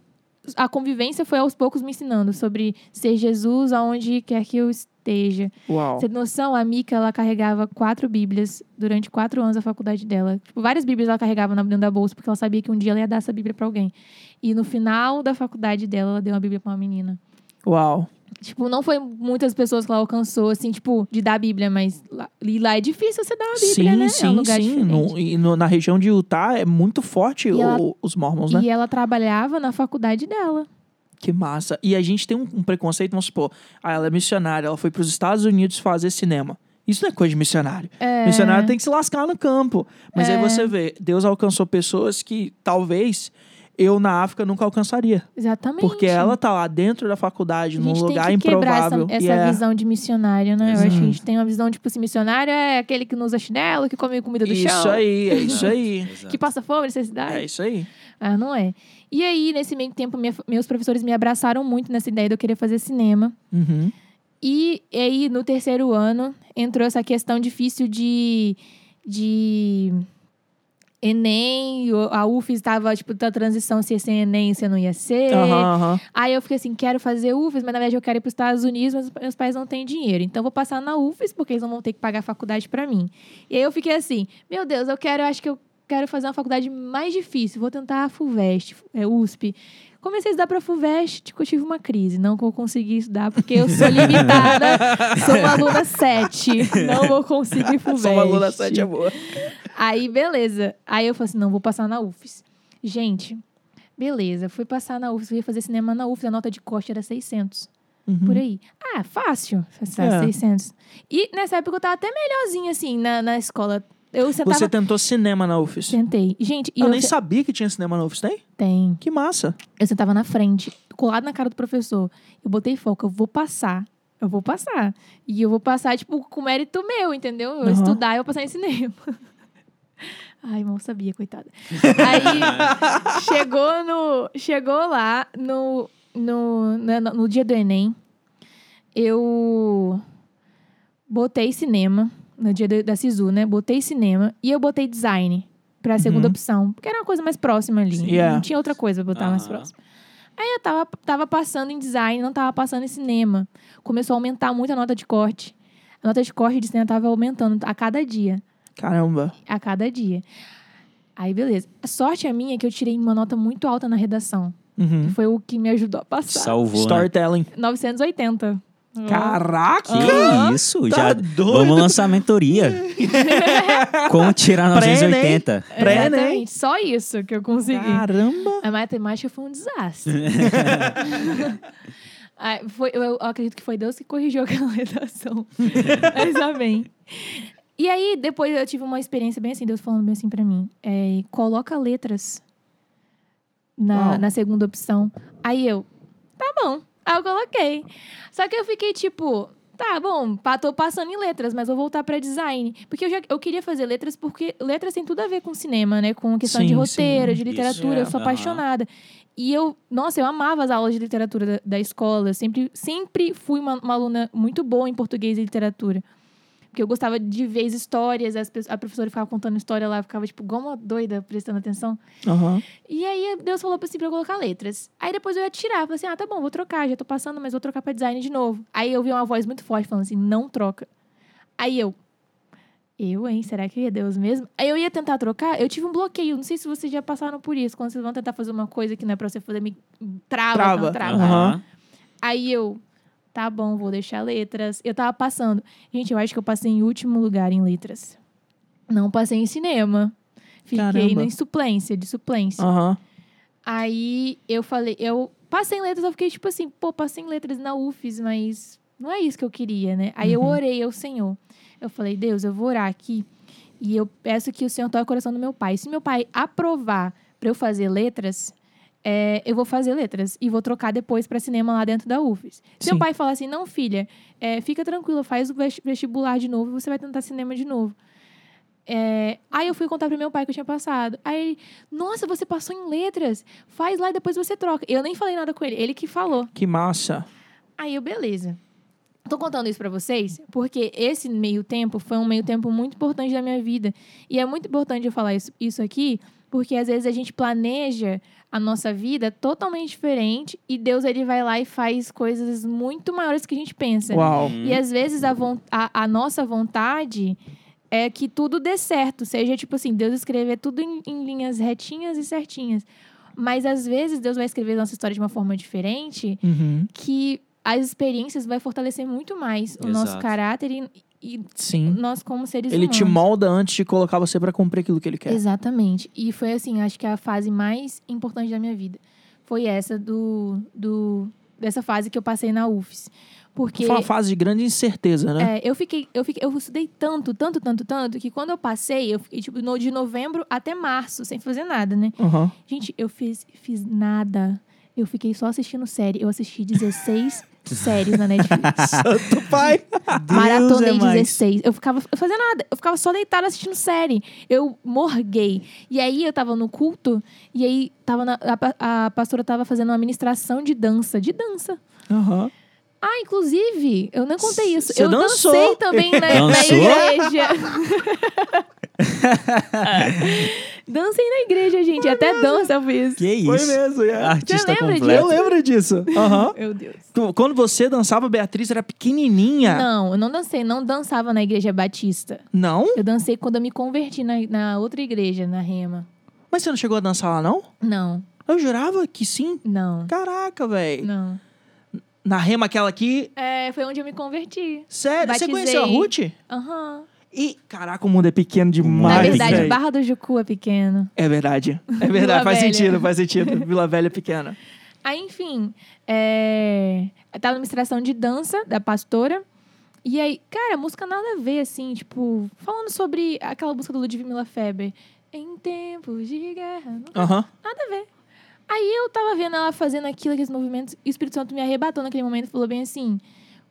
a convivência foi aos poucos me ensinando sobre ser Jesus aonde quer que eu esteja. Uau. Você tem noção? A Mika, ela carregava quatro bíblias durante quatro anos da faculdade dela. Tipo, várias bíblias ela carregava na- dentro da bolsa, porque ela sabia que um dia ela ia dar essa bíblia pra alguém. E no final da faculdade dela, ela deu uma bíblia pra uma menina. Uau. Tipo, não foi muitas pessoas que ela alcançou, assim, tipo, de dar a bíblia, mas lá, e lá é difícil você dar uma bíblia, sim, né? sim, é um lugar sim. No- e no- na região de Utah é muito forte o- ela- os mormons, né? E ela trabalhava na faculdade dela. Que massa. E a gente tem um, um preconceito, vamos supor, ah, ela é missionária, ela foi para os Estados Unidos fazer cinema. Isso não é coisa de missionário. É, Missionário tem que se lascar no campo. Mas aí É. você vê, Deus alcançou pessoas que talvez eu na África nunca alcançaria. Exatamente. Porque ela tá lá dentro da faculdade, num lugar tem que essa, improvável. essa e é- visão de missionário, né? Eu acho que a gente tem uma visão, tipo assim, missionário é aquele que não usa chinelo, que come comida do Isso chão. aí, é isso aí. Exato. Que passa fome, necessidade. É isso aí. Ah, não é. E aí, nesse meio tempo, minha- meus professores me abraçaram muito nessa ideia de eu querer fazer cinema. Uhum. E aí, no terceiro ano, entrou essa questão difícil de. de Enem, a UFES estava, tipo, da transição se ia ser Enem, se não ia ser. Aham, aham. Aí eu fiquei assim, quero fazer UFES, mas na verdade eu quero ir para os Estados Unidos, mas meus pais não têm dinheiro. Então eu vou passar na UFES, porque eles não vão ter que pagar a faculdade para mim. E aí eu fiquei assim, meu Deus, eu quero, eu acho que eu quero fazer uma faculdade mais difícil. Vou tentar a FUVEST, é, USP. Comecei a estudar para FUVEST, tipo, eu tive uma crise. Não vou conseguir estudar, porque eu sou limitada. sou uma aluna 7. Não vou conseguir FUVEST. Só uma aluna 7 é boa. Aí, beleza. Aí eu falei assim, não, vou passar na UFES. Gente, beleza. Fui passar na UFES, ia fazer cinema na UFES, a nota de corte era 600. Uhum. Por aí. Ah, fácil. É. 600. E nessa época eu tava até melhorzinha, assim, na, na escola. Eu. Você tentou cinema na UFES? Sentei. Gente, e Eu eu, nem se- sabia que tinha cinema na UFES, tem? Tem. Que massa. Eu sentava na frente, colado na cara do professor. Eu botei foco, eu vou passar. Eu vou passar. E eu vou passar, tipo, com mérito meu, entendeu? Eu Aham. estudar e eu passar em cinema. Ai, mal sabia, coitada. Aí, chegou no... Chegou lá, no, no, na- no dia do Enem, eu botei cinema, no dia da- SISU, né? Botei cinema e eu botei design pra segunda Uhum. opção. Porque era uma coisa mais próxima ali. Yeah. Não tinha outra coisa pra botar mais Aham. próxima. Aí eu tava, tava passando em design, não tava passando em cinema. Começou a aumentar muito a nota de corte. A nota de corte de cinema tava aumentando a cada dia. Caramba. A cada dia. Aí, beleza. A sorte é minha que eu tirei uma nota muito alta na redação. Uhum. Foi o que me ajudou a passar. Salvou, né? Storytelling. 980. Caraca! Que isso? Tá Já doido? vamos lançar a mentoria. Como tirar Pré-Enem. 980. Pré-Enem. Exatamente. Só isso que eu consegui. Caramba! A matemática foi um desastre. Ah, foi- eu, eu acredito que foi Deus que corrigiu aquela redação. Mas amém. E aí, depois eu tive uma experiência bem assim, Deus falando bem assim pra mim. É, coloca letras na, na segunda opção. Aí eu, tá bom. Aí eu coloquei. Só que eu fiquei tipo, tá bom, tô passando em letras, mas vou voltar pra design. Porque eu, já, eu queria fazer letras, porque letras tem tudo a ver com cinema, né? Com questão de Sim, roteiro, sim. de literatura. Isso, é. Eu sou Aham. apaixonada. E eu, nossa, eu amava as aulas de literatura da, da escola. Eu sempre, sempre fui uma, uma aluna muito boa em português e literatura. Porque eu gostava de ver as histórias, as, a professora ficava contando história lá, ficava, tipo, igual uma doida, prestando atenção. Aham. E aí Deus falou assim pra eu colocar letras. Aí depois eu ia tirar, falei assim: ah, tá bom, vou trocar, já tô passando, mas vou trocar pra design de novo. Aí eu vi uma voz muito forte falando assim: não troca. Aí eu. Eu, hein? Será que é Deus mesmo? Aí eu ia tentar trocar, eu tive um bloqueio. Não sei se vocês já passaram por isso. Quando vocês vão tentar fazer uma coisa que não é pra você fazer, me trava, Trava. não trava. Aham. Aí eu, tá bom, vou deixar letras. Eu tava passando. Gente, eu acho que eu passei em último lugar em letras. Não passei em cinema. Fiquei em suplência, de suplência. Aham. Aí eu falei, eu passei em letras, eu fiquei tipo assim, pô, passei em letras na UFES, mas não é isso que eu queria, né? Aí eu Uhum. orei ao Senhor. Eu falei, Deus, eu vou orar aqui e eu peço que o Senhor toque o coração do meu pai. Se meu pai aprovar pra eu fazer letras, é, eu vou fazer letras e vou trocar depois pra cinema lá dentro da UFES. Se Sim. meu pai falar assim, não, filha, é, fica tranquila, faz o vesti- vestibular de novo e você vai tentar cinema de novo. É, aí eu fui contar pro meu pai que eu tinha passado. Aí ele, nossa, você passou em letras, faz lá e depois você troca. Eu nem falei nada com ele, ele que falou. Que massa. Aí eu, beleza. Tô contando isso pra vocês porque esse meio tempo foi um meio tempo muito importante da minha vida. E é muito importante eu falar isso, isso aqui, porque às vezes a gente planeja a nossa vida totalmente diferente e Deus ele vai lá e faz coisas muito maiores que a gente pensa. Uau. E às vezes a, a- a nossa vontade é que tudo dê certo. Seja tipo assim, Deus escrever tudo em, em linhas retinhas e certinhas. Mas às vezes Deus vai escrever nossa história de uma forma diferente Uhum. que as experiências vai fortalecer muito mais o nosso Exato. caráter e, e Sim. nós como seres Ele humanos. te molda antes de colocar você pra cumprir aquilo que ele quer. Exatamente. E foi assim, acho que a fase mais importante da minha vida. Foi essa do, do dessa fase que eu passei na UFES. Porque Foi uma fase de grande incerteza, né? é, eu fiquei, eu fiquei, eu estudei tanto, tanto, tanto, tanto, que quando eu passei, eu fiquei tipo no- de novembro até março, sem fazer nada, né? Aham. Gente, eu fiz, fiz nada. Eu fiquei só assistindo série. Eu assisti 16 séries na Netflix. Santo pai. Maratonei é mais. 16. Eu ficava, eu fazia nada. Eu ficava só deitada assistindo série. Eu morguei. E aí eu tava no culto, e aí tava na- a, a pastora tava fazendo uma ministração de dança. De dança. Aham. Ah, inclusive, eu não contei isso. Você eu dançou. dancei também na, na igreja. Dancei na igreja, gente. Até dança eu fiz. Que isso? Foi mesmo, é. Artista Você lembra completo. Eu lembro disso. Aham. Meu Deus. Tu- Quando você dançava, Beatriz era pequenininha. Não, eu não dancei. Não dançava na igreja batista. Não? Eu dancei quando eu me converti na, na outra igreja, na Rema. Mas você não chegou a dançar lá, não? Não, Eu jurava que sim. não, Caraca, velho. não. Na rema aquela aqui. É, foi onde eu me converti. Sério? Você Batizei. conheceu a Ruth? Aham. E, caraca, o mundo é pequeno Na demais. Mas, verdade, velho. Barra do Jucu é pequeno. É verdade. É verdade, faz Velha. sentido, faz sentido. Vila Velha é pequena. Aí, enfim, é... eu tava numa administração de dança da pastora. E aí, cara, música nada a ver, assim, tipo, falando sobre aquela música do Ludmilla Feber. Em tempos de guerra. Não Aham. Nada a ver. Aí eu tava vendo ela fazendo aquilo, aqueles movimentos, e o Espírito Santo me arrebatou naquele momento e falou bem assim: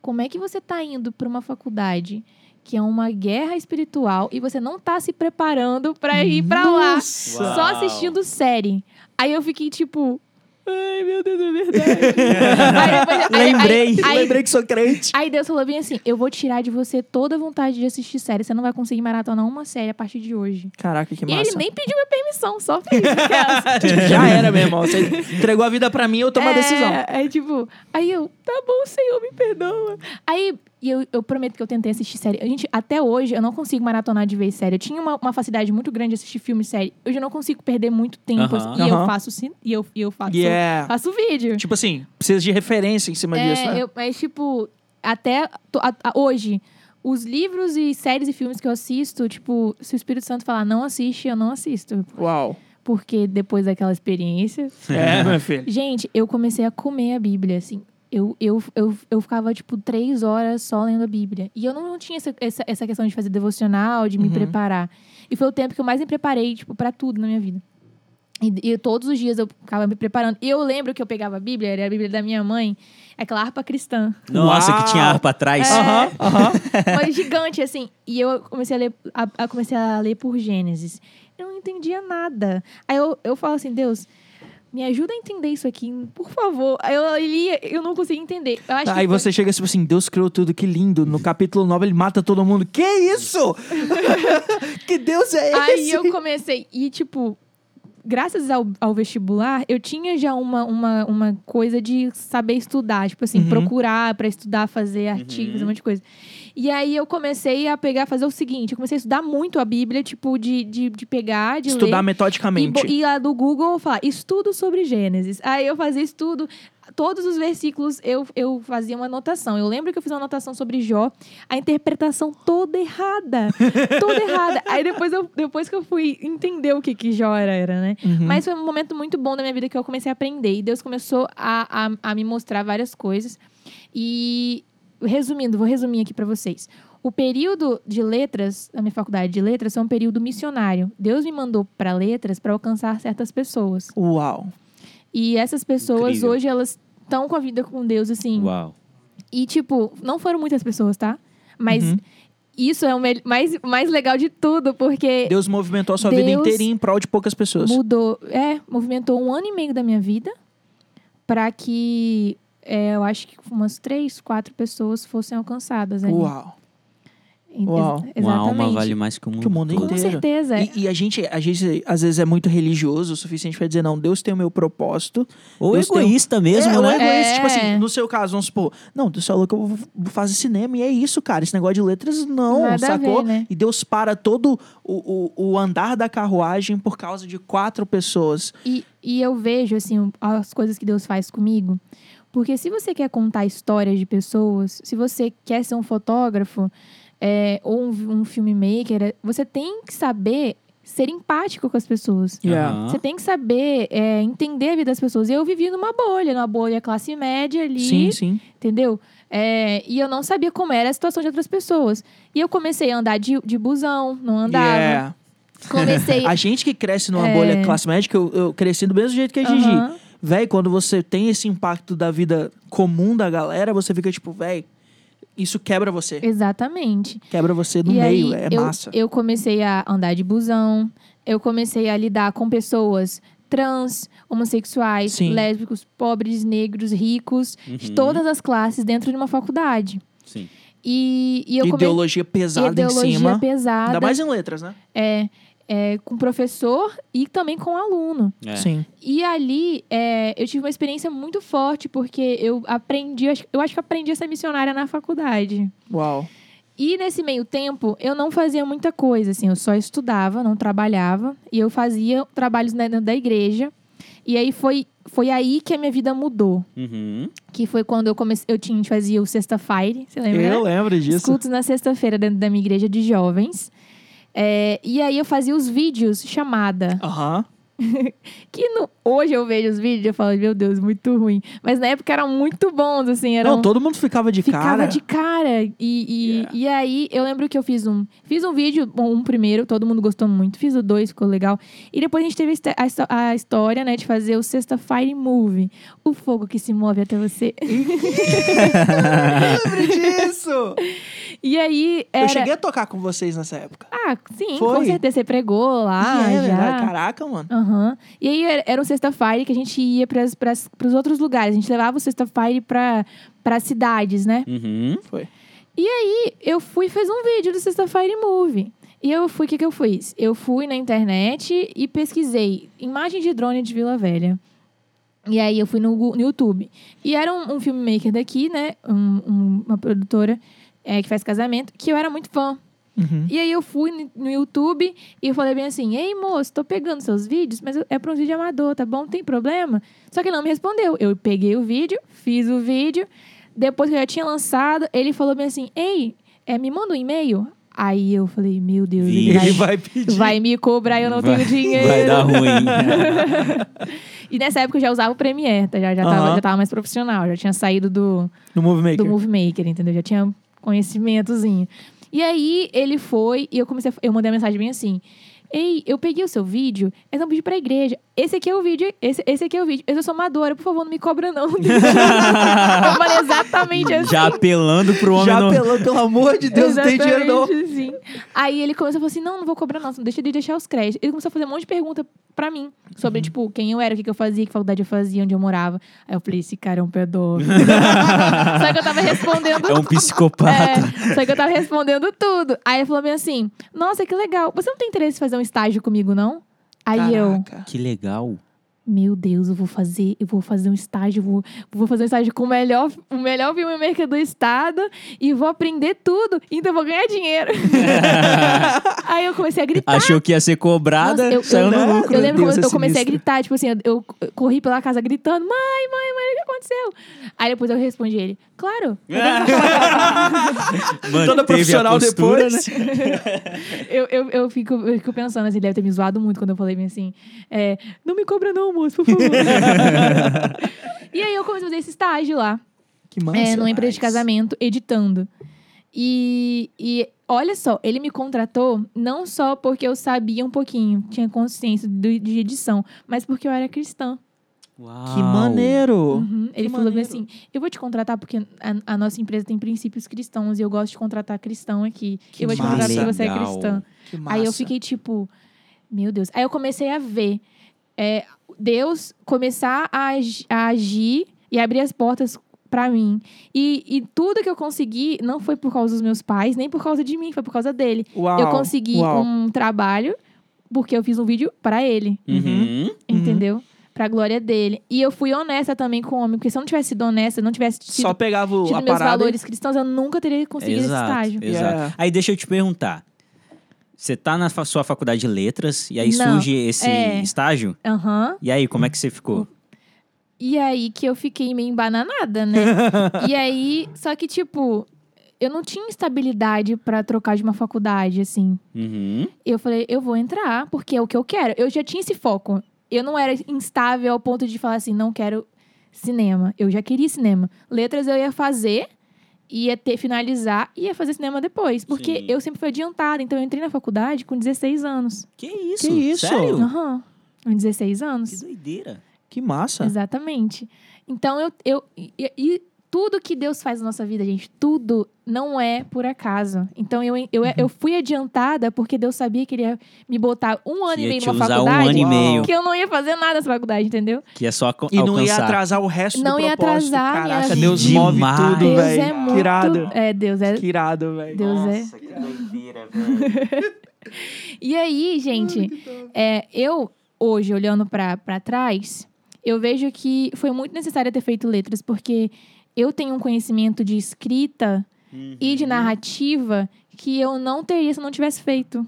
como é que você tá indo pra uma faculdade que é uma guerra espiritual e você não tá se preparando pra ir pra lá. Uau. só assistindo série? Aí eu fiquei tipo. Ai, meu Deus, é verdade. aí, depois- aí- Lembrei. Aí, aí- Lembrei que sou crente. aí Deus falou bem assim: eu vou tirar de você toda a vontade de assistir série. Você não vai conseguir maratonar uma série a partir de hoje. Caraca, que E massa. ele nem pediu minha permissão, só fez. Tipo, já era, meu irmão. Você entregou a vida pra mim, eu tomo a É, decisão. Aí, tipo, aí eu, tá bom, Senhor, me perdoa. Aí, e eu, eu prometo que eu tentei assistir série. A gente, até hoje, eu não consigo maratonar de vez série. Eu tinha uma, uma facilidade muito grande de assistir filme e série. Hoje eu não consigo perder muito tempo. Aham. assim, E eu Aham. faço, cin- e eu, e eu faço, Yeah. faço vídeo. Tipo assim, precisa de referência em cima disso, É, né? eu, mas, tipo, até to- a- a- hoje, os livros e séries e filmes que eu assisto, tipo, se o Espírito Santo falar não assiste, eu não assisto. Uau. Porque depois daquela experiência, É, meu filho. Gente, eu comecei a comer a Bíblia, assim. Eu, eu, eu, eu ficava, tipo, três horas só lendo a Bíblia. E eu não tinha essa, essa, essa questão de fazer devocional, de me Uhum. preparar. E foi o tempo que eu mais me preparei, tipo, pra tudo na minha vida. E, e todos os dias eu ficava me preparando. E eu lembro que eu pegava a Bíblia, era a Bíblia da minha mãe, aquela harpa cristã. Nossa, Uau. que tinha harpa atrás. É. Aham, aham. Mas gigante, assim. E eu comecei a ler, a, a- comecei a ler por Gênesis. Eu não entendia nada. Aí eu, eu falo assim, Deus, me ajuda a entender isso aqui, por favor. Eu lia, eu não conseguia entender. Aí que foi- você chega tipo assim, Deus criou tudo, que lindo. No capítulo 9 ele mata todo mundo. Que isso? que Deus é esse? Aí eu comecei, e tipo, graças ao, ao vestibular, eu tinha já uma, uma, uma coisa de saber estudar, tipo assim, Uhum. procurar pra estudar, fazer artigos, um monte de coisa. E aí eu comecei a pegar, fazer o seguinte, eu comecei a estudar muito a Bíblia, tipo, de, de, de pegar, de Estudar ler. E, metodicamente. bo- e a do Google falar, estudo sobre Gênesis. Aí eu fazia estudo. Todos os versículos eu, eu fazia uma anotação. Eu lembro que eu fiz uma anotação sobre Jó, a interpretação toda errada. toda errada. Aí depois, eu, depois que eu fui entender o que, que Jó era, era, né? Uhum. Mas foi um momento muito bom da minha vida que eu comecei a aprender. E Deus começou a, a, a me mostrar várias coisas. E, resumindo, vou resumir aqui para vocês. O período de letras, da minha faculdade de letras, é um período missionário. Deus me mandou para letras para alcançar certas pessoas. Uau. E essas pessoas, Incrível. hoje, elas estão com a vida com Deus, assim. Uau. E, tipo, não foram muitas pessoas, tá? Mas Uhum. isso é o mais, mais legal de tudo, porque Deus movimentou a sua vida Deus inteirinha em prol de poucas pessoas. mudou. É, movimentou um ano e meio da minha vida para que é, eu acho que umas três, quatro pessoas fossem alcançadas. Ali. Uau. Uau. Uma alma vale mais que o mundo, Que o mundo todo. Com inteiro. certeza. E, e a gente, a gente, às vezes, é muito religioso o suficiente pra dizer, não, Deus tem o meu propósito. Ou Deus tem- egoísta mesmo, é, ou né? egoísta, É. tipo assim, no seu caso, vamos supor, não, Deus falou que eu vou fazer cinema e é isso, cara. Esse negócio de letras, não, Nada sacou? ver, né? E Deus para todo o, o, o andar da carruagem por causa de quatro pessoas. E, e eu vejo, assim, as coisas que Deus faz comigo. Porque se você quer contar histórias de pessoas, se você quer ser um fotógrafo é, ou um, um filmmaker, você tem que saber ser empático com as pessoas. Aham. Você tem que saber é, entender a vida das pessoas. Eu vivi numa bolha, numa bolha classe média ali, Sim, sim. entendeu? É, e eu não sabia como era a situação de outras pessoas. E eu comecei a andar de, de busão, não andava. Yeah. Comecei. A gente que cresce numa É. bolha classe média, que eu, eu cresci do mesmo jeito que a Gigi. Aham. Véi, quando você tem esse impacto da vida comum da galera, você fica tipo, véi, isso quebra você. Exatamente. Quebra você no e meio, aí, é eu, massa. Eu comecei a andar de busão, eu comecei a lidar com pessoas trans, homossexuais, Sim. lésbicos, pobres, negros, ricos, de Uhum. todas as classes dentro de uma faculdade. Sim. E, e eu comecei Ideologia pesada ideologia em cima. pesada, Ainda mais em letras, né? é, é, com professor e também com aluno. É. Sim. E ali é, eu tive uma experiência muito forte, porque eu aprendi, eu acho que aprendi a ser missionária na faculdade. Uau. E nesse meio tempo, eu não fazia muita coisa, assim, eu só estudava, não trabalhava, e eu fazia trabalhos dentro da igreja. E aí foi, foi aí que a minha vida mudou. Uhum. Que foi quando eu comecei, eu tinha, a gente fazia o Sexta-feira, você lembra? Eu né? lembro Os disso. cultos na sexta-feira dentro da minha igreja de jovens. É, e aí eu fazia os vídeos chamada. Aham. Que no- hoje eu vejo os vídeos e eu falo, meu Deus, muito ruim. Mas na época eram muito bons, assim. Eram, Não, todo mundo ficava de ficava cara. de cara. E, e, Yeah. e aí, eu lembro que eu fiz um... Fiz um vídeo, bom, um primeiro, todo mundo gostou muito. Fiz o dois, ficou legal. E depois a gente teve a a, histó- a história, né, de fazer o Sexta Fire Movie. O fogo que se move até você. lembro disso! e aí, era... Eu cheguei a tocar com vocês nessa época. Ah, sim, Foi? com certeza. Você pregou lá, E é já. verdade. Caraca, mano. Aham. E aí era- um sexta-feira que a gente ia para os outros lugares. A gente levava o sexta-feira para as cidades, né? Uhum. Foi. E eu fui e fiz um vídeo do Sexta-feira Movie. E eu fui, o que, que eu fiz? Eu fui na internet e pesquisei imagem de drone de Vila Velha. E aí eu fui no, no YouTube. E era um, um filmmaker daqui, né? Um- um- uma produtora é, que faz casamento, que eu era muito fã. Uhum. E aí eu fui no- YouTube e eu falei bem assim: Ei, moço, tô pegando seus vídeos, mas é pra um vídeo amador, tá bom? Tem problema? Só que ele não me respondeu. Eu peguei o vídeo, fiz o vídeo. Depois que eu já tinha lançado, ele falou bem assim: Ei, é, me manda um e-mail. Aí eu falei: Meu Deus, ele Vixe. vai, Ele vai pedir. vai me cobrar, eu não Vai- tenho dinheiro. Vai dar ruim. E nessa época eu já usava o Premiere, tá? já, já, tava, Aham. já tava mais profissional, já tinha saído do, No Movie Maker. do Movie Maker, entendeu? Já tinha conhecimentozinho. E aí ele foi e eu comecei, a, eu mandei uma mensagem bem assim: Ei, eu peguei o seu vídeo, esse é um vídeo pra igreja. Esse aqui é o vídeo, esse, esse aqui é o vídeo. Eu sou amadora, por favor, não me cobra, não. eu falei exatamente assim. Já apelando pro homem Já não... apelou, pelo amor de Deus, não tem dinheiro não. Aí ele começou a falar assim: não, não vou cobrar, não, deixa de deixar os créditos. Ele começou a fazer um monte de pergunta pra mim sobre, Uhum. tipo, quem eu era, o que, que eu fazia, que faculdade eu fazia, onde eu morava. Aí eu falei: esse cara é um pedófilo. Só que eu tava respondendo É um psicopata. é, só que eu tava respondendo tudo. Aí ele falou bem assim: Nossa, que legal. Você não tem interesse em fazer um estágio comigo, não? Aí eu. Caraca. Que legal. Meu Deus, eu vou fazer, eu vou fazer um estágio, eu vou, vou fazer um estágio com o melhor, o melhor filmmaker do estado e vou aprender tudo, então eu vou ganhar dinheiro. Aí eu comecei a gritar. Achou que ia ser cobrada, Nossa, eu, saiu eu, no lucro. eu lembro Deus, quando é eu comecei a gritar, tipo assim, eu, eu corri pela casa gritando, mãe, mãe, mãe, o que aconteceu? Aí depois eu respondi ele, claro. Manteve Toda profissional postura, depois. né? Eu, eu, eu, fico, eu fico pensando, assim, ele deve ter me zoado muito quando eu falei bem assim, é, não me cobra não, moço, por favor. e aí eu comecei a fazer esse estágio lá. Que massa. é, numa empresa de casamento, editando. E, e olha só, ele me contratou não só porque eu sabia um pouquinho, tinha consciência do- de edição, mas porque eu era cristã. Uau. Que maneiro. Uhum. Ele falou bem maneiro. assim: eu vou te contratar porque a, a nossa empresa tem princípios cristãos e eu gosto de contratar cristão aqui. Que eu vou te contratar porque você é legal. cristã. Que. Aí eu fiquei tipo, meu Deus. Aí eu comecei a ver é, Deus começar a, a agir e abrir as portas pra mim. E, e tudo que eu consegui não foi por causa dos meus pais, nem por causa de mim, foi por causa dele. Uau, eu consegui uau. um trabalho porque eu fiz um vídeo pra ele, Uhum. entendeu? Pra glória dele. E eu fui honesta também com o homem, porque se eu não tivesse sido honesta, não tivesse tido, Só pegava o- tido a meus parada. valores cristãos, eu nunca teria conseguido esse Exato, estágio. exato. Yeah. Aí deixa eu te perguntar. Você tá na sua faculdade de letras e aí Não, surge esse é. estágio? Aham. E aí, como é que você ficou? E aí que eu fiquei meio embananada, né? e aí, só que, tipo, eu não tinha estabilidade pra trocar de uma faculdade, assim. Uhum. Eu falei, eu vou entrar, porque é o que eu quero. Eu já tinha esse foco. Eu não era instável ao ponto de falar assim, não quero cinema. Eu já queria cinema. Letras eu ia fazer, ia ter, finalizar e ia fazer cinema depois. Porque Sim. eu sempre fui adiantada. Então eu entrei na faculdade com 16 anos. Que isso? Que isso? Sério? Aham. Com 16 Que anos. doideira. Que massa. Exatamente. Então, eu, eu e, e tudo que Deus faz na nossa vida, gente, tudo não é por acaso. Então, eu, eu, Uhum. eu fui adiantada porque Deus sabia que ele ia me botar um ano Que e ia meio te numa usar um faculdade. ano e meio. Que eu não ia fazer nada nessa faculdade, entendeu? Que é só co- E não ia alcançar. atrasar o resto Não do ia propósito. atrasar minha Caraca, vida. Deus move Demais. tudo, Deus velho. é muito. Que irado. É, Deus é. Que irado, velho. Deus é. Nossa, que doideira, velho. E aí, gente, é, eu, hoje, olhando pra pra trás, eu vejo que foi muito necessário ter feito letras, porque eu tenho um conhecimento de escrita e Uhum. de narrativa que eu não teria se eu não tivesse feito.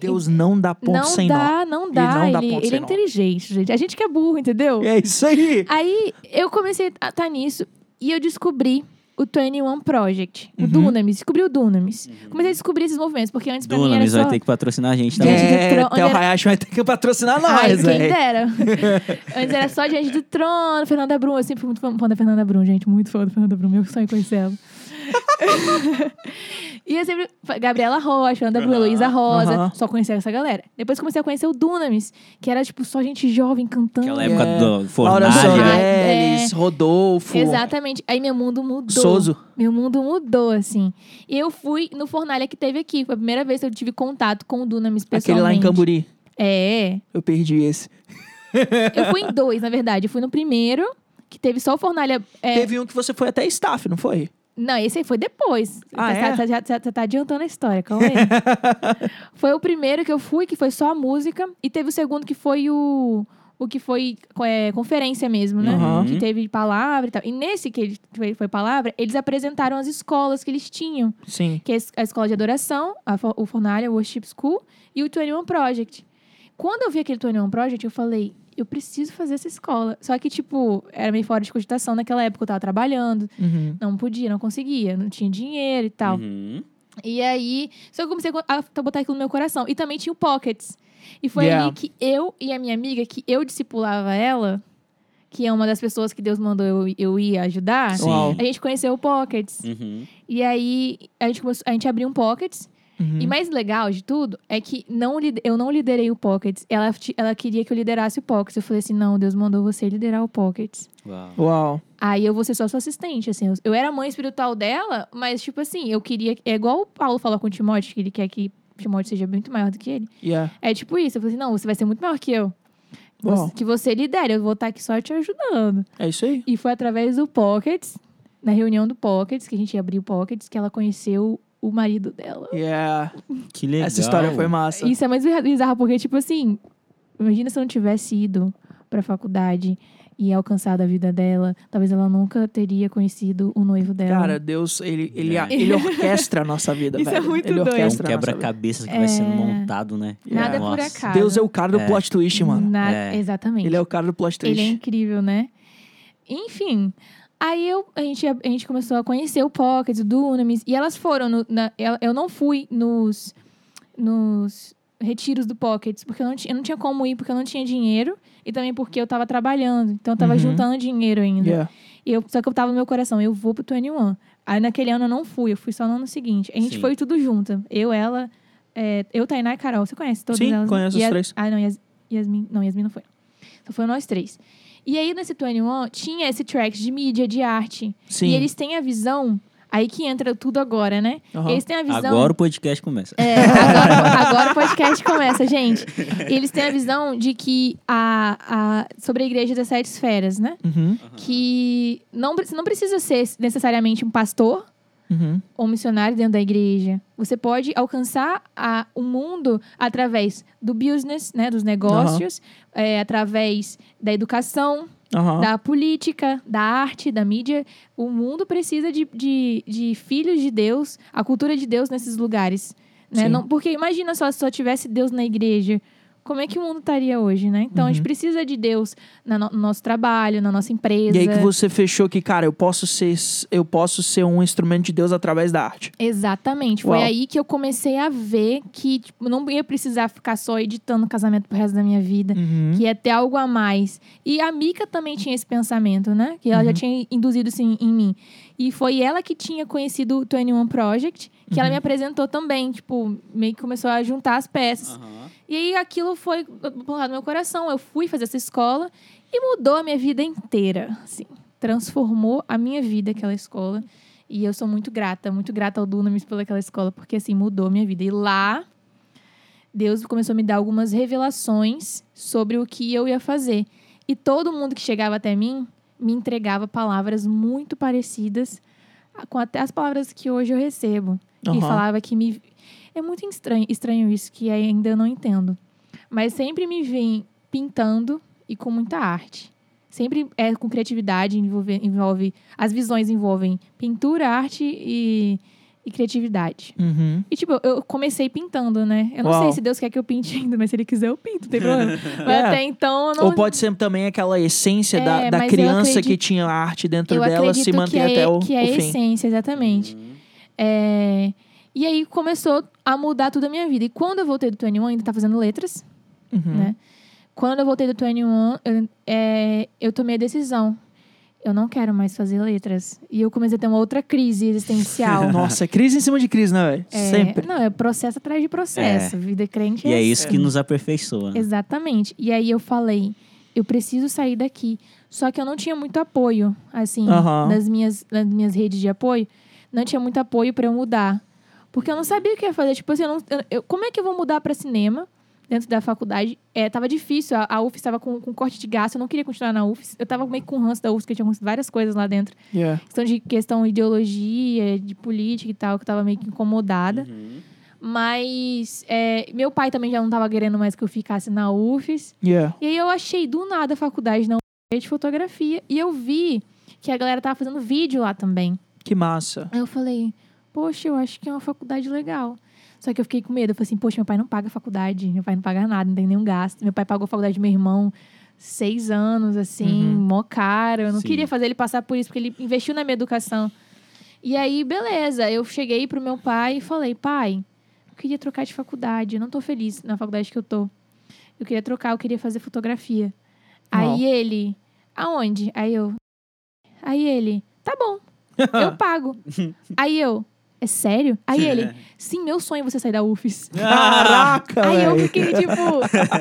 Deus não dá ponto não sem nó. dá, não Ele dá. não dá Ele, ponto ele sem é nó. inteligente, gente. A gente que é burro, entendeu? É isso aí. Aí eu comecei a estar nisso e eu descobri o 21 Project, o Uhum. Dunamis. Descobri o Dunamis. Comecei a descobrir esses movimentos, porque antes pra mim era Dunamis só... vai ter que patrocinar a gente É, Theo era- Hayashi vai ter que patrocinar Ai, nós, quem velho. dera. Antes era só gente do trono, Fernanda Brum. Eu sempre fui muito fã, da Fernanda Brum, gente. Muito fã da Fernanda Brum. Meu sonho conhecer ela. E eu sempre... Gabriela Rocha, Brum, Aham. Luísa Rosa. Aham. Só conhecia essa galera. Depois comecei a conhecer o Dunamis, que era, tipo, só gente jovem cantando. Aquela época É. do Laura Fornalha. Soares, É. Rodolfo. Exatamente. Aí meu mundo mudou. Soso. Meu mundo mudou, assim. E eu fui no Fornalha que teve aqui. Foi a primeira vez que eu tive contato com o Dunamis Aquele pessoalmente. lá em Camburi. É. Eu perdi esse. Eu fui em dois, na verdade. Eu fui no primeiro, que teve só o Fornalha. é, Teve um que você foi até staff, não foi? Não, esse aí foi depois. Ah, Você é? tá- já, já- já tá adiantando a história, calma aí. foi o primeiro que eu fui, que foi só a música. E teve o segundo, que foi o... O que foi é, conferência mesmo, né? Uhum. Que teve palavra e tal. E nesse que ele- foi, palavra, eles apresentaram as escolas que eles tinham. Sim. Que é a escola de adoração, a, o Fornalha Worship School e o 21 Project. Quando eu vi aquele 21 Project, eu falei, eu preciso fazer essa escola. Só que, tipo, era meio fora de cogitação naquela época, eu tava trabalhando. Uhum. Não podia, não conseguia, não tinha dinheiro e tal. Uhum. E aí, só que eu comecei a a botar aquilo no meu coração. E também tinha o Pockets. E foi Yeah. ali que eu e a minha amiga, que eu discipulava ela, que é uma das pessoas que Deus mandou eu, eu ir ajudar, Sim. A gente conheceu o Pockets. Uhum. E aí, a gente, começou, a gente abriu um Pockets. Uhum. E mais legal de tudo é que não, eu não liderei o Pockets. Ela, ela queria que eu liderasse o Pockets. Eu falei assim, não, Deus mandou você liderar o Pockets. Uau. Uau. Aí eu vou ser só sua assistente, assim. Eu, eu era mãe espiritual dela, mas, tipo assim, eu queria... É igual o Paulo falou com o Timóteo, que ele quer que o Timóteo seja muito maior do que ele. Yeah. É tipo isso. Eu falei assim, não, você vai ser muito maior que eu. Uau. Que você lidere, eu vou estar aqui só te ajudando. É isso aí. E foi através do Pockets, na reunião do Pockets, que a gente abriu o Pockets, que ela conheceu o marido dela. Yeah. Que legal. Essa história foi massa. Isso é mais bizarro, porque, tipo assim, imagina se eu não tivesse ido pra faculdade e alcançado a vida dela, talvez ela nunca teria conhecido o noivo dela. Cara, Deus, ele, ele, É. ele orquestra a nossa vida, Isso é velho. muito ele doido. É um quebra-cabeça que vai sendo É. montado, né? Nada é por Nossa. acaso. Deus é o cara do É. plot twist, mano. Na- É. Exatamente. Ele é o cara do plot Ele twist. é incrível, né? Enfim. Aí eu, a, gente, a gente começou a conhecer o Pocket, o Dunamis. E elas foram. No, na, eu não fui nos, nos retiros do Pockets, porque eu não, tinha, eu não tinha como ir, porque eu não tinha dinheiro. E também porque eu tava trabalhando. Então eu tava Uhum. juntando dinheiro ainda. Yeah. E eu, só que eu tava no meu coração, eu vou pro 21. Aí naquele ano eu não fui, eu fui só no ano seguinte. A gente Sim. foi tudo junto. Eu, ela, é, eu, Tainá e Carol. Você conhece todas Sim, elas? né? conheço os três. Ah, não, Yas, Yasmin. Não, Yasmin não foi. Só foi nós três. E aí, nesse 21, tinha esse track de mídia, de arte. Sim. E eles têm a visão. Aí que entra tudo agora, né? Aham. Eles têm a visão. Agora o podcast começa. É, agora, agora o podcast começa, gente. Eles têm a visão de que a, a, sobre a igreja das sete esferas, né? Uhum, Que não, não precisa ser necessariamente um pastor uhum. ou missionário dentro da igreja. Você pode alcançar a, o mundo através do business, né? Dos negócios, é, através da educação, Aham. da política, da arte, da mídia. O mundo precisa de, de, de filhos de Deus, a cultura de Deus nesses lugares. Né? Não, porque imagina só se só tivesse Deus na igreja. Como é que o mundo estaria hoje, né? Então a gente Uhum. precisa de Deus na no, no nosso trabalho, na nossa empresa. E aí que você fechou que, cara, eu posso ser, eu posso ser um instrumento de Deus através da arte. Exatamente. Foi Uau. aí que eu comecei a ver que tipo, não ia precisar ficar só editando casamento pro resto da minha vida. Uhum. Que ia ter algo a mais. E a Mika também tinha esse pensamento, né? Que ela já Uhum. tinha induzido isso em, em mim. E foi ela que tinha conhecido o 21 Project, que Uhum. ela me apresentou também. Tipo, meio que começou a juntar as peças. Aham. E aí aquilo foi plantado no meu coração. Eu fui fazer essa escola e mudou a minha vida inteira. Assim, transformou a minha vida aquela escola. E eu sou muito grata, muito grata ao Dunamis pelaquela escola, porque assim, mudou a minha vida. E lá, Deus começou a me dar algumas revelações sobre o que eu ia fazer. E todo mundo que chegava até mim me entregava palavras muito parecidas com até as palavras que hoje eu recebo. E Aham. falava que me. É muito estranho, estranho isso, que ainda eu não entendo. Mas sempre me vem pintando e com muita arte. Sempre é com criatividade, envolve, envolve as visões envolvem pintura, arte e, e criatividade. Uhum. E, tipo, eu comecei pintando, né? Eu não Uau. sei se Deus quer que eu pinte ainda, mas se ele quiser, eu pinto, não tem problema. Mas É. até então, eu não... Ou pode ser também aquela essência da, É, da eu criança que acredito- tinha arte dentro eu dela se manter que é, até o, que é o a fim. essência, exatamente. Uhum. É, E aí começou a mudar tudo a minha vida. E quando eu voltei do 21, eu ainda tá fazendo letras, Uhum. né? Quando eu voltei do 21, eu, é, eu tomei a decisão. Eu não quero mais fazer letras. E eu comecei a ter uma outra crise existencial. Nossa, é crise em cima de crise, né, velho? É, Sempre. Não, é processo atrás de processo. Vida crente E é assim. isso que nos aperfeiçoa. né? Exatamente. E aí eu falei, eu preciso sair daqui. Só que eu não tinha muito apoio, assim, Aham. nas, minhas, nas minhas redes de apoio. Não tinha muito apoio pra eu mudar. Porque eu não sabia o que ia fazer. Tipo assim, eu não- eu- eu- como é que eu vou mudar pra cinema dentro da faculdade? É, tava difícil. A, a UFES estava com, com corte de gasto. Eu não queria continuar na UFES. Eu tava meio com ranço da UFES, porque tinha várias coisas lá dentro. Yeah. Questão de questão de ideologia, de política e tal, que eu tava meio que incomodada. Uhum. Mas é, meu pai também já não tava querendo mais que eu ficasse na UFES. Yeah. E aí eu achei do nada a faculdade na UFES de fotografia. E eu vi que a galera tava fazendo vídeo lá também. Que massa. Aí eu falei, poxa, eu acho que é uma faculdade legal. Só que eu fiquei com medo. Eu falei assim, poxa, meu pai não paga faculdade. Meu pai não paga nada, não tem nenhum gasto. Meu pai pagou a faculdade do meu irmão seis anos, assim, Uhum. mó caro. Eu não Sim. queria fazer ele passar por isso, porque ele investiu na minha educação. E aí, beleza. Eu cheguei pro meu pai e falei, pai, eu queria trocar de faculdade. Eu não tô feliz na faculdade que eu tô. Eu queria trocar, eu queria fazer fotografia. Aí ele, aonde? Aí eu, aí ele, tá bom, eu pago. Aí eu, é sério? Aí ele, sim, meu sonho é você sair da UFES. Caraca, Aí eu fiquei tipo,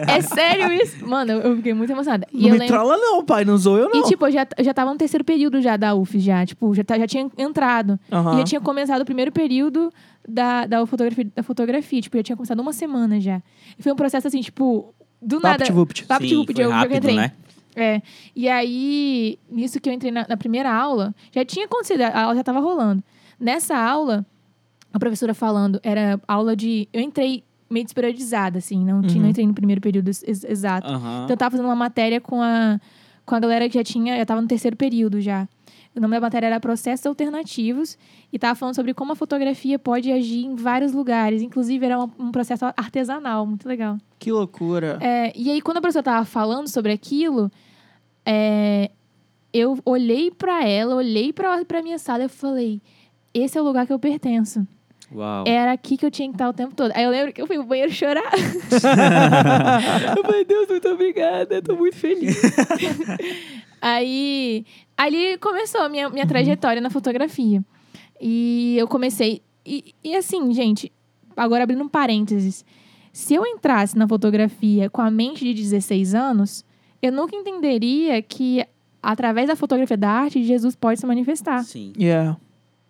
é sério isso? Mano, eu, eu fiquei muito emocionada. E Não eu me lembro. trola não, pai. Não sou eu, não. E tipo, eu já, eu já tava no terceiro período já da UFES, já. Tipo, já, tá- já tinha entrado. Aham. E já tinha começado o primeiro período da, da, fotografia, da fotografia. Tipo, já tinha começado uma semana já. E foi um processo assim, tipo, do nada. Vapt-vupt. Vapt Sim, vupt, foi eu- eu rápido, entrei. né? É. E aí, nisso que eu entrei na, na primeira aula, já tinha acontecido, a aula já tava rolando. Nessa aula, a professora falando, era aula de. Eu entrei meio desperiodizada, assim. Não, tinha, Uhum. não entrei no primeiro período ex- ex- exato. Aham. Então eu tava fazendo uma matéria com a, com a galera que já tinha. Eu tava no terceiro período já. O nome da matéria era Processos Alternativos e tava falando sobre como a fotografia pode agir em vários lugares. Inclusive, era um, um processo artesanal, muito legal. Que loucura. É, e aí, quando a professora tava falando sobre aquilo, é, eu olhei pra ela, olhei pra, pra minha sala e falei: esse é o lugar que eu pertenço. Uau. Era aqui que eu tinha que estar o tempo todo. Aí eu lembro que eu fui pro banheiro chorar. eu falei, Deus, muito obrigada, eu tô muito feliz. Aí, ali começou a minha, minha trajetória na fotografia. E eu comecei. E, e assim, gente, agora abrindo um parênteses. Se eu entrasse na fotografia com a mente de 16 anos, eu nunca entenderia que, através da fotografia da arte, Jesus pode se manifestar. Sim. Yeah.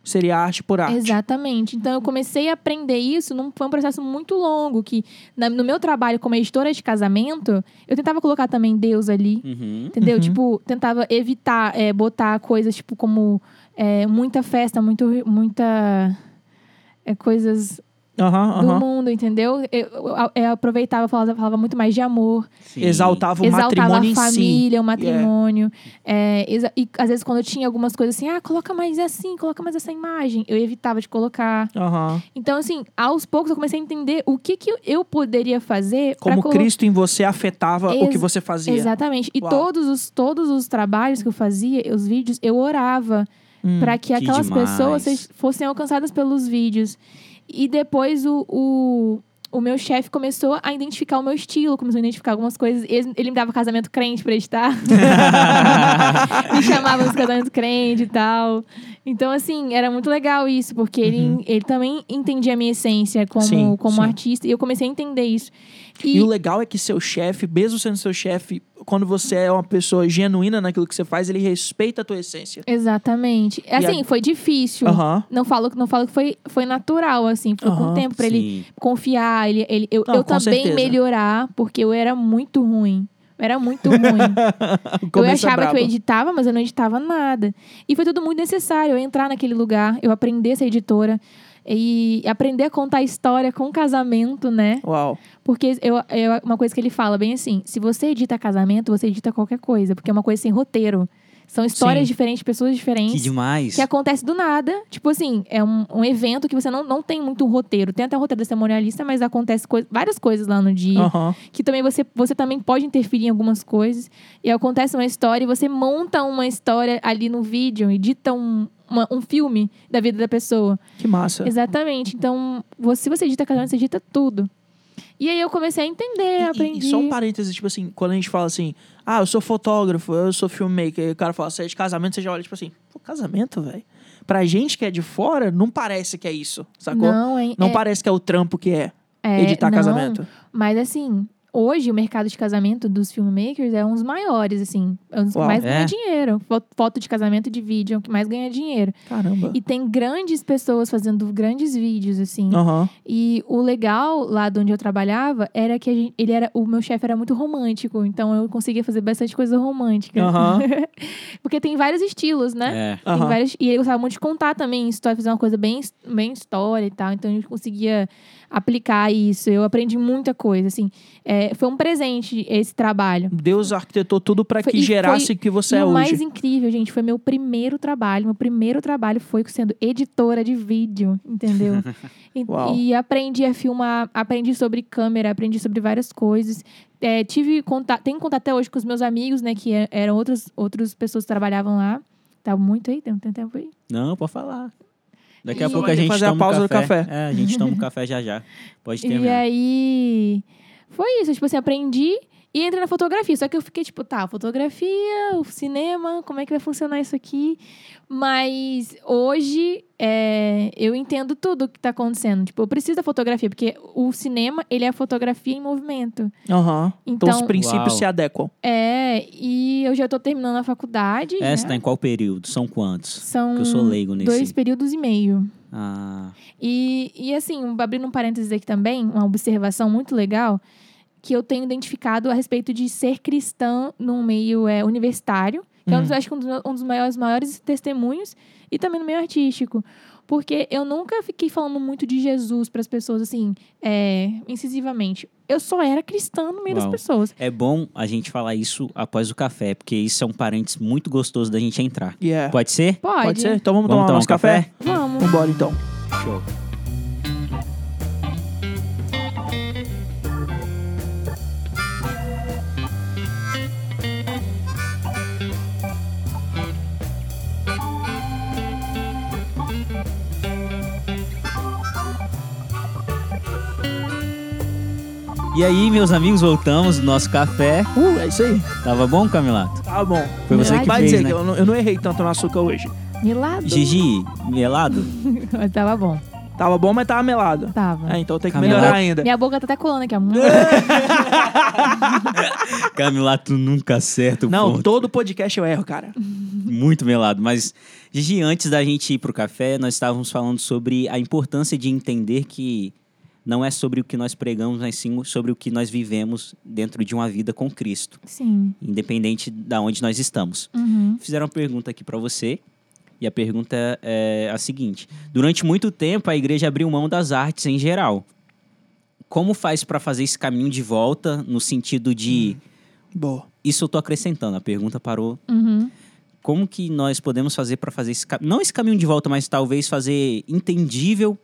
Seria arte por arte. Exatamente. Então eu comecei a aprender isso num foi um processo muito longo que na- no meu trabalho como editora de casamento, eu tentava colocar também Deus ali, Uhum. entendeu? Uhum. Tipo, tentava evitar é, botar coisas tipo como é, muita festa, muito muita é, coisas Aham, do mundo, entendeu? Eu, eu- eu aproveitava, falava, falava muito mais de amor, Sim. Exaltava o exaltava matrimônio a em si. família, o matrimônio. É, exa- e às vezes quando eu tinha algumas coisas assim, ah, coloca mais assim, coloca mais essa imagem, eu evitava de colocar. Aham. Então, assim, aos poucos eu comecei a entender o que, que eu poderia fazer Como colo- Cristo em você afetava o Ex- que você fazia. Exatamente. E Uau. todos os, todos os trabalhos que eu fazia, os vídeos, eu orava Hum. pra que que aquelas demais. pessoas se- fossem alcançadas pelos vídeos. E depois o, o, o meu chefe começou a identificar o meu estilo, começou a identificar algumas coisas. Ele, ele me dava casamento crente pra editar. me chamava nos casamentos crente e tal. Então, assim, era muito legal isso, porque ele, ele também entendia a minha essência como, Sim, como sim. artista. E eu comecei a entender isso. E o legal é que seu chefe, mesmo sendo seu chefe, quando você é uma pessoa genuína naquilo que você faz, ele respeita a tua essência. Exatamente. Assim, foi difícil. Não falo, não falo que foi, foi natural, assim. Foi com Aham, o tempo pra ele confiar. Ele, ele, eu Não, eu com também certeza. melhorar, porque eu era muito ruim. Eu era muito ruim. Eu é achava que eu editava, mas eu não editava nada. E foi tudo muito necessário. Eu entrar naquele lugar, eu aprender a ser editora. E aprender a contar história com casamento, né? Uau. Porque eu, é uma coisa que ele fala bem assim: se você edita casamento, você edita qualquer coisa, porque é uma coisa sem roteiro. São histórias Sim. diferentes, pessoas diferentes. Que demais. Que acontece do nada. Tipo assim, é um, um evento que você não, não tem muito roteiro. Tem até um roteiro da cerimonialista, mas acontece coi várias coisas lá no dia. Aham. Que também você, você também pode interferir em algumas coisas. E acontece uma história e você monta uma história ali no vídeo, edita um, uma- um filme da vida da pessoa. Que massa. Exatamente. Então, você, se você edita casamento, você edita tudo. E aí eu comecei a entender, E- aprendi. e só um parênteses, tipo assim, quando a gente fala assim, ah, eu sou fotógrafo, eu sou filmmaker, e o cara fala, você é de casamento, você já olha, tipo assim, pô, casamento, velho? Pra gente que é de fora, não parece que é isso, sacou? Não, Não, hein? é, parece que é o trampo que é, é, editar não, casamento. Mas assim, hoje o mercado de casamento dos filmmakers é um dos maiores, assim. É um dos que Uau. mais É? ganha dinheiro. Fo- Foto de casamento de vídeo é o que mais ganha dinheiro. Caramba. E tem grandes pessoas fazendo grandes vídeos, assim. Aham. E o legal lá de onde eu trabalhava era que a gente, ele era, o meu chefe era muito romântico, então eu conseguia fazer bastante coisa romântica. Aham. Porque tem vários estilos, né? É. Tem Aham. vários, e ele gostava muito de contar também história, fazer uma coisa bem, bem história e tal. Então a gente conseguia aplicar isso. Eu aprendi muita coisa, assim. É, foi um presente esse trabalho. Deus arquitetou tudo Foi- que gerasse foi- o que você é o hoje. mais incrível, gente, foi meu primeiro trabalho. Meu primeiro trabalho foi sendo editora de vídeo, entendeu? e, e aprendi a filmar, aprendi sobre câmera, aprendi sobre várias coisas. É, tive contato, tenho contato até hoje com os meus amigos, né, que eram outras, outras pessoas que trabalhavam lá. Tá muito aí? Tem, tem tempo aí? Não, pode falar. Daqui E- a pouco a gente fazer a toma um pausa do café. café. É, a gente toma um café já já. Pode E terminar. aí. Foi isso, tipo assim, aprendi e entrei na fotografia. Só que eu fiquei, tipo, tá, fotografia, o cinema, como é que vai funcionar isso aqui? Mas hoje é, eu entendo tudo o que tá acontecendo. Tipo, eu preciso da fotografia, porque o cinema, ele é a fotografia em movimento. Aham. Então, os Então- princípios Uau. se adequam. É, e eu já tô terminando a faculdade. É, né? você tá em qual período? São quantos? São Que eu sou leigo nesse. dois períodos e meio. Ah, E, e assim, abrindo um parênteses aqui também, uma observação muito legal que eu tenho identificado a respeito de ser cristã num meio é, universitário, que é um dos, Hum. acho que um dos, um dos maiores, maiores testemunhos, e também no meio artístico. Porque eu nunca fiquei falando muito de Jesus para as pessoas, assim, é, incisivamente. Eu só era cristã no meio das Uau. pessoas. É bom a gente falar isso após o café, porque isso é um parênteses muito gostoso da gente entrar. Yeah. Pode ser? Pode. Pode ser? Então vamos, Vamos tomar tomar nosso um café? café? Vamos. Vambora então. Show. E aí, meus amigos, voltamos do nosso café. Uh, é isso aí. Tava bom, Camilato? Tá bom. Foi você que Vai fez, dizer né? que eu não, eu não errei tanto no açúcar hoje. Milado. Gigi, melado? Mas tava bom. Tava bom, mas tava melado. Tava. É, então tem que Camila- melhorar ainda. Minha boca tá até colando aqui, ó. Camilato nunca acerta o Não, ponto. todo podcast eu erro, cara. Muito melado. Mas, Gigi, antes da gente ir pro café, nós estávamos falando sobre a importância de entender que não é sobre o que nós pregamos, mas sim sobre o que nós vivemos dentro de uma vida com Cristo, Sim. independente da onde nós estamos. Uhum. Fizeram uma pergunta aqui para você. E a pergunta é a seguinte: Durante muito tempo a igreja abriu mão das artes em geral. Como faz para fazer esse caminho de volta no sentido de Boa. isso eu tô acrescentando, a pergunta parou Uhum. como que nós podemos fazer para fazer esse caminho, não esse caminho de volta, mas talvez fazer entendível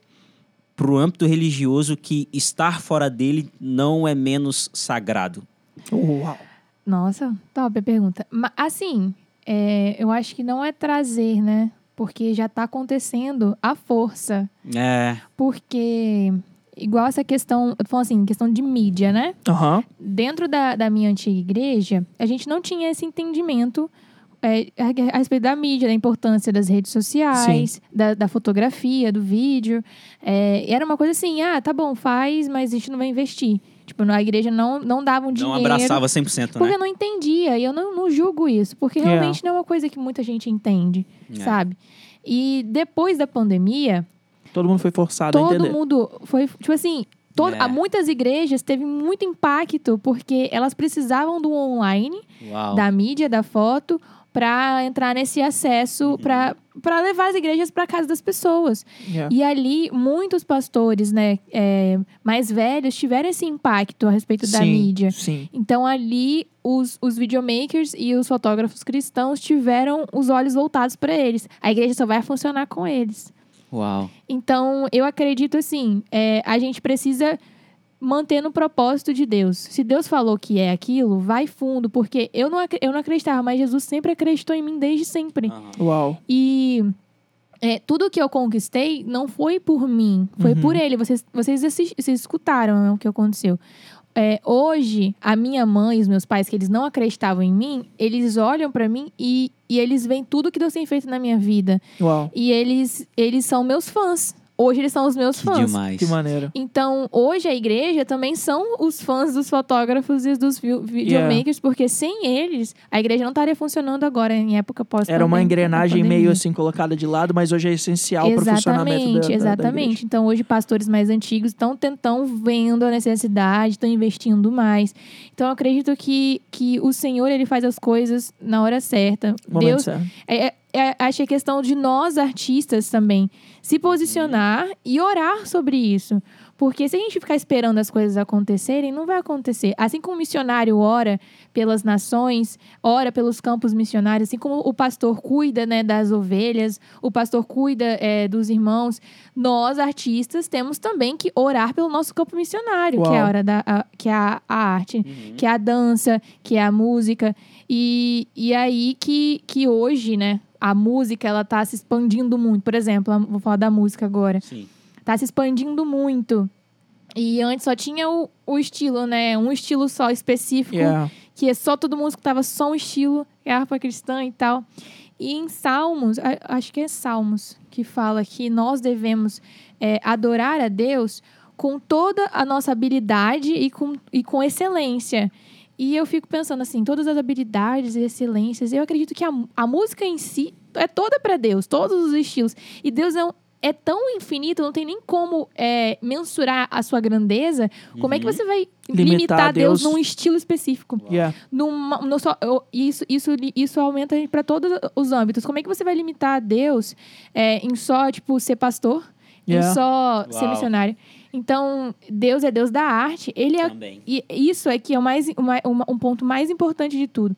para o âmbito religioso que estar fora dele não é menos sagrado. Uau. Nossa, top a pergunta. Mas, assim, é, eu acho que não é trazer, né? Porque já tá acontecendo a força. É, Porque, igual essa questão, eu tô falando assim, questão de mídia, né? Aham. Dentro da, da minha antiga igreja, a gente não tinha esse entendimento é, a, a respeito da mídia, da importância das redes sociais, da, da fotografia, do vídeo. É, era uma coisa assim, ah, tá bom, faz, mas a gente não vai investir. Tipo, a igreja não, não dava um não dinheiro. abraçava 100%, Porque né? eu não entendia, e eu não, não julgo isso, porque Yeah. realmente não é uma coisa que muita gente entende, É. sabe? E depois da pandemia, Todo mundo foi forçado a todo entender. mundo foi, tipo assim, todo, É. muitas igrejas teve muito impacto, porque elas precisavam do online, Uau. da mídia, da foto, para entrar nesse acesso, Uhum. para para levar as igrejas para casa das pessoas. Yeah. E ali, muitos pastores, né, é, mais velhos, tiveram esse impacto a respeito da sim, mídia. Sim. Então, ali, os, os videomakers e os fotógrafos cristãos tiveram os olhos voltados para eles. A igreja só vai funcionar com eles. Uau. Então, eu acredito assim: é, a gente precisa manter no propósito de Deus. Se Deus falou que é aquilo, vai fundo, porque eu não, eu não acreditava, mas Jesus sempre acreditou em mim desde sempre. Aham. Uau. E é, tudo que eu conquistei não foi por mim, foi Uhum. por ele. Vocês, vocês, vocês escutaram né, o que aconteceu. É, hoje, a minha mãe e os meus pais, que eles não acreditavam em mim, eles olham pra mim e, e eles veem tudo que Deus tem feito na minha vida. Uau. E eles, eles são meus fãs. Hoje eles são os meus Que fãs. demais. Que maneiro. Então, hoje a igreja também são os fãs dos fotógrafos e dos vi- videomakers, porque sem eles, a igreja não estaria funcionando agora em época pós Era uma engrenagem meio assim colocada de lado, mas hoje é essencial para o funcionamento da, Exatamente, da- exatamente. então, hoje, pastores mais antigos estão tentando, vendo a necessidade, estão investindo mais. Então, eu acredito que, que o Senhor, ele faz as coisas na hora certa. Momento Deus, certo. é, é, acho que é questão de nós, artistas, também, se posicionar e orar sobre isso. Porque se a gente ficar esperando as coisas acontecerem, não vai acontecer. Assim como o missionário ora pelas nações, ora pelos campos missionários, assim como o pastor cuida né, das ovelhas, o pastor cuida é, dos irmãos, nós, artistas, temos também que orar pelo nosso campo missionário, que é a, Uau. hora da, a- que é a, a arte, que é a dança, que é a música. E, e aí que, que hoje, né, a música, ela tá se expandindo muito. Por exemplo, a- vou falar da música agora. Sim. Tá se expandindo muito. E antes só tinha o, o estilo, né? Um estilo só específico, Yeah. que é só todo mundo escutava só um estilo, que é a harpa cristã e tal. E em Salmos, a- acho que é Salmos, que fala que nós devemos é, adorar a Deus com toda a nossa habilidade e com, e com excelência. E eu fico pensando assim, todas as habilidades e excelências, eu acredito que a, a música em si é toda para Deus, todos os estilos. E Deus é um, é tão infinito, não tem nem como é, mensurar a sua grandeza. Como é que Uhum. você vai Limitar limitar, Deus, Deus. num estilo específico? Yeah. Numa, no só, eu- isso, isso, isso aumenta para todos os âmbitos. Como é que você vai limitar Deus é, em só, tipo, ser pastor? Yeah. Em só ser Uau. missionário? Então, Deus é Deus da arte. Ele é Também. e isso é que é o mais, uma- uma- um ponto mais importante de tudo.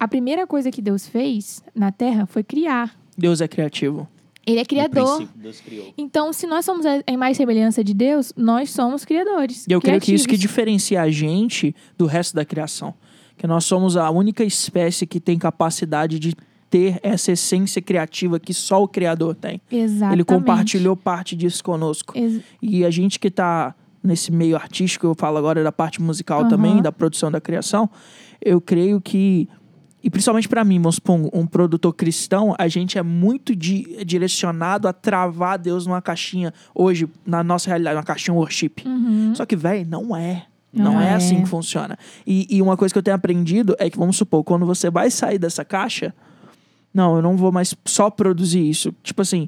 A primeira coisa que Deus fez na Terra foi criar. Deus é criativo. Ele é criador. princípio, Deus criou. Então, se nós somos a a imagem e semelhança de Deus, nós somos criadores. E eu creio que isso que diferencia a gente do resto da criação. Que nós somos a única espécie que tem capacidade de ter essa essência criativa que só o Criador tem. Exatamente. Ele compartilhou parte disso conosco. Ex- E a gente que tá nesse meio artístico, eu falo agora da parte musical Aham. também, da produção da criação, eu creio que e principalmente para mim, vamos supor, um, um produtor cristão, a gente é muito di- direcionado a travar Deus numa caixinha hoje, na nossa realidade, uma caixinha worship. Uhum. Só que, velho, não é. Não, Não é. é. assim que funciona. E, e uma coisa que eu tenho aprendido é que, vamos supor, quando você vai sair dessa caixa, não, eu não vou mais só produzir isso. Tipo assim,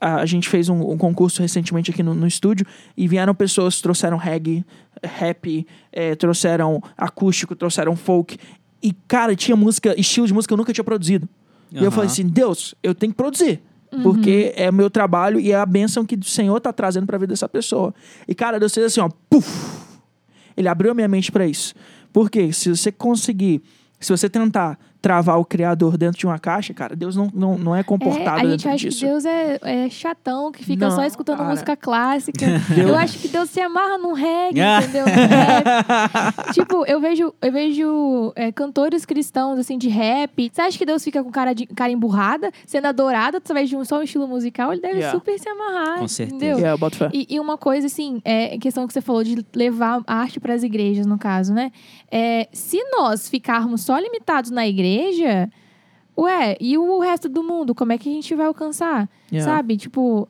a, a gente fez um, um concurso recentemente aqui no, no estúdio e vieram pessoas, trouxeram reggae, rap, eh, trouxeram acústico, trouxeram folk. E, cara, tinha música, estilo de música que eu nunca tinha produzido. E eu falei assim, Deus, eu tenho que produzir. Uhum. Porque é o meu trabalho e é a bênção que o Senhor tá trazendo pra vida dessa pessoa. E, cara, Deus fez assim, ó, puf! Ele abriu a minha mente pra isso. Porque se você conseguir, se você tentar travar o Criador dentro de uma caixa, cara, Deus não, não, não é É, comportado a gente acha disso. que Deus é, é chatão, que fica Não, só escutando cara. música clássica. Deus- Eu acho que Deus se amarra num reggae, Ah. entendeu? É. tipo, eu vejo, eu vejo é, cantores cristãos, assim, de rap. Você acha que Deus fica com cara, de, cara emburrada, sendo adorado através de um, só um estilo musical? Ele deve Yeah. super se amarrar, Com certeza. entendeu? É, boto fé. E, e uma coisa, assim, é questão que você falou de levar a arte para as igrejas, no caso, né? É, se nós ficarmos só limitados na igreja, ué, e o resto do mundo, como é que a gente vai alcançar? Yeah. Sabe? Tipo,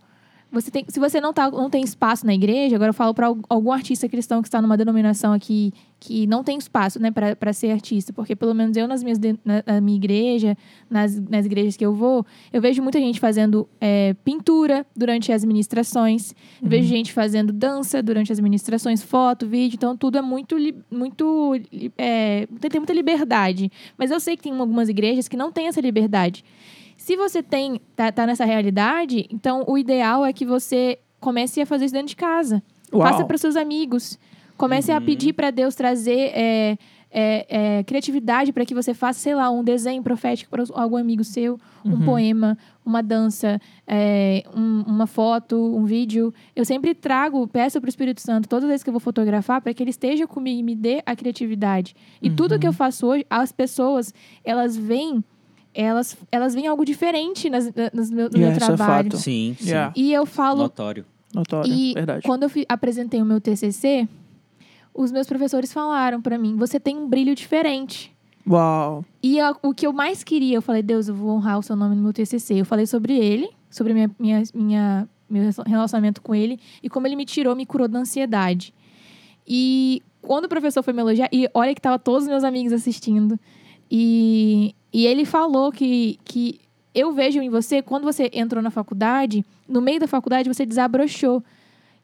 você tem, se você não, tá, não tem espaço na igreja, agora eu falo para algum artista cristão que está numa denominação aqui que não tem espaço, né, para ser artista, porque pelo menos eu nas minhas na, na minha igreja, nas, nas igrejas que eu vou, eu vejo muita gente fazendo é, pintura durante as ministrações, eu vejo gente fazendo dança durante as ministrações, foto, vídeo, então tudo é muito, muito é, tem tem muita liberdade. Mas eu sei que tem algumas igrejas que não têm essa liberdade. Se você tem tá, tá nessa realidade, então o ideal é que você comece a fazer isso dentro de casa. Uau. Faça para seus amigos. Comece a Uhum. pedir para Deus trazer é, é, é, criatividade para que você faça, sei lá, um desenho profético para algum amigo seu, um Uhum. poema, uma dança, é, um- uma foto, um vídeo. Eu sempre trago, peço para o Espírito Santo, todas as vezes que eu vou fotografar, para que ele esteja comigo e me dê a criatividade. E tudo que eu faço hoje, as pessoas, elas veem, elas, elas veem algo diferente nas, nas meu- no meu Yeah, isso é trabalho. fato. Sim, sim. Yeah. E eu falo, Notório. Notório, e verdade. quando eu fi- apresentei o meu TCC, os meus professores falaram para mim: você tem um brilho diferente. Uau. E a- o que eu mais queria, eu falei: Deus, eu vou honrar o seu nome no meu TCC. Eu falei sobre ele, sobre minha, minha, minha, meu relacionamento com ele e como ele me tirou, me curou da ansiedade. E quando o professor foi me elogiar, e olha que tava todos os meus amigos assistindo, e, e ele falou que, que eu vejo em você, quando você entrou na faculdade, no meio da faculdade você desabrochou.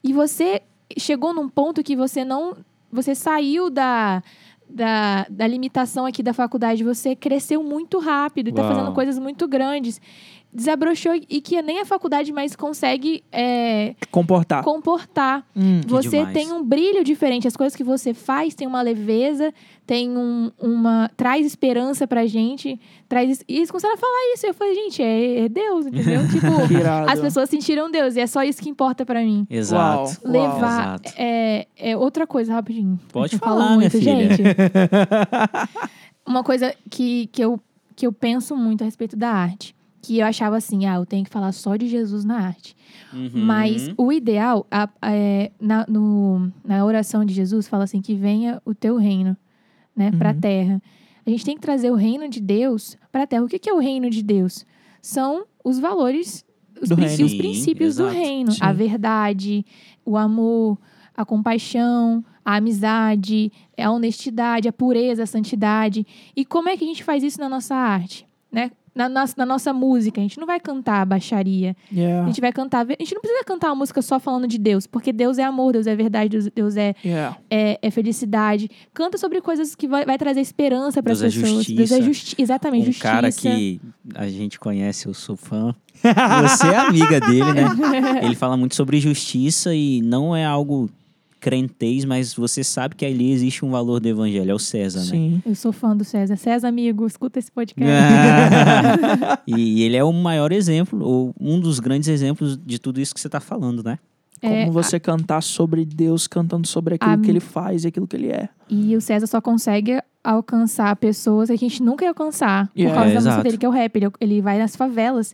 E você chegou num ponto que você não. Você saiu da, da, da limitação aqui da faculdade, você cresceu muito rápido e está fazendo coisas muito grandes. Desabrochou e que nem a faculdade mais consegue é, Comportar. comportar. Hum. Você tem um brilho diferente. As coisas que você faz tem uma leveza, tem um, uma. traz esperança pra gente. Traz. E eles começaram a falar isso. Eu falei, gente, é, é Deus, entendeu? tipo, Irado. as pessoas sentiram Deus. E é só isso que importa pra mim. Exato. Uau. Levar. Exato. É, é outra coisa, rapidinho. Pode falar, minha muito, filha. gente. Uma coisa que, que, eu, que eu penso muito a respeito da arte. Que eu achava assim, ah, eu tenho que falar só de Jesus na arte. Uhum. Mas o ideal, a- a- é, na, no- na oração de Jesus, fala assim: que venha o teu reino, né, para a Uhum. terra. A gente tem que trazer o reino de Deus para a terra. O que, que é o reino de Deus? São os valores, os, Do prin- reino. os princípios do reino: Sim. a verdade, o amor, a compaixão, a amizade, a honestidade, a pureza, a santidade. E como é que a gente faz isso na nossa arte? Né? Na, nossa- na nossa música, a gente não vai cantar baixaria. A Yeah. gente vai cantar. A gente não precisa cantar uma música só falando de Deus, porque Deus é amor, Deus é verdade, Deus, Deus é, Yeah. é, é felicidade. Canta sobre coisas que vai, vai trazer esperança para as Deus é pessoas. Deus é justiça. justi exatamente um justiça. cara que a gente conhece, eu sou fã. Você é amiga dele, né? Ele fala muito sobre justiça e não é algo crentez, mas você sabe que ali existe um valor do evangelho, é o César, né? Sim. Eu sou fã do César. César, amigo, escuta esse podcast. e ele é o maior exemplo, ou um dos grandes exemplos de tudo isso que você está falando, né? Como É, você cantar sobre Deus, cantando sobre aquilo a- que ele faz e aquilo que ele é. E o César só consegue alcançar pessoas que a gente nunca ia alcançar por Yeah. causa É, da música exato. dele, que é o rap. Ele, ele vai nas favelas.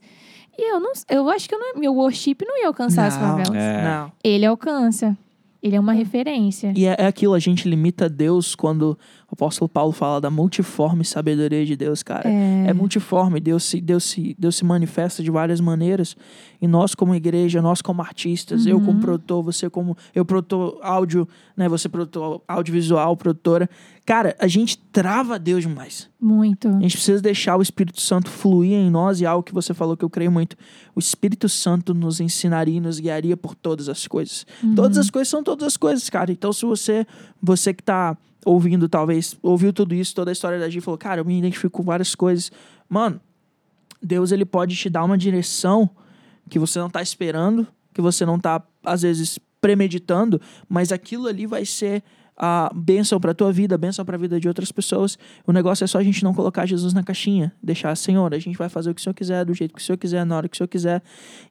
E eu não eu acho que eu não, meu worship não ia alcançar as Não, favelas. É. Não. Ele alcança. Ele é uma referência. E é, é aquilo, a gente limita Deus quando o apóstolo Paulo fala da multiforme sabedoria de Deus, cara. É. É, multiforme, Deus se, Deus, se, Deus se manifesta de várias maneiras. E nós, como igreja, nós como artistas, eu Uhum. como produtor, você como. Eu produtor áudio, né? Você produtor audiovisual, produtora. Cara, a gente trava Deus demais. Muito. A gente precisa deixar o Espírito Santo fluir em nós e algo que você falou que eu creio muito. O Espírito Santo nos ensinaria e nos guiaria por todas as coisas. Todas as coisas são todas as coisas, cara. Então, se você, você que tá ouvindo, talvez, ouviu tudo isso, toda a história da e falou, cara, eu me identifico com várias coisas. Mano, Deus, ele pode te dar uma direção que você não tá esperando, que você não tá, às vezes, premeditando, mas aquilo ali vai ser a bênção pra tua vida, a bênção pra vida de outras pessoas. O negócio é só a gente não colocar Jesus na caixinha, deixar, Senhor, a gente vai fazer o que o Senhor quiser, do jeito que o Senhor quiser, na hora que o Senhor quiser,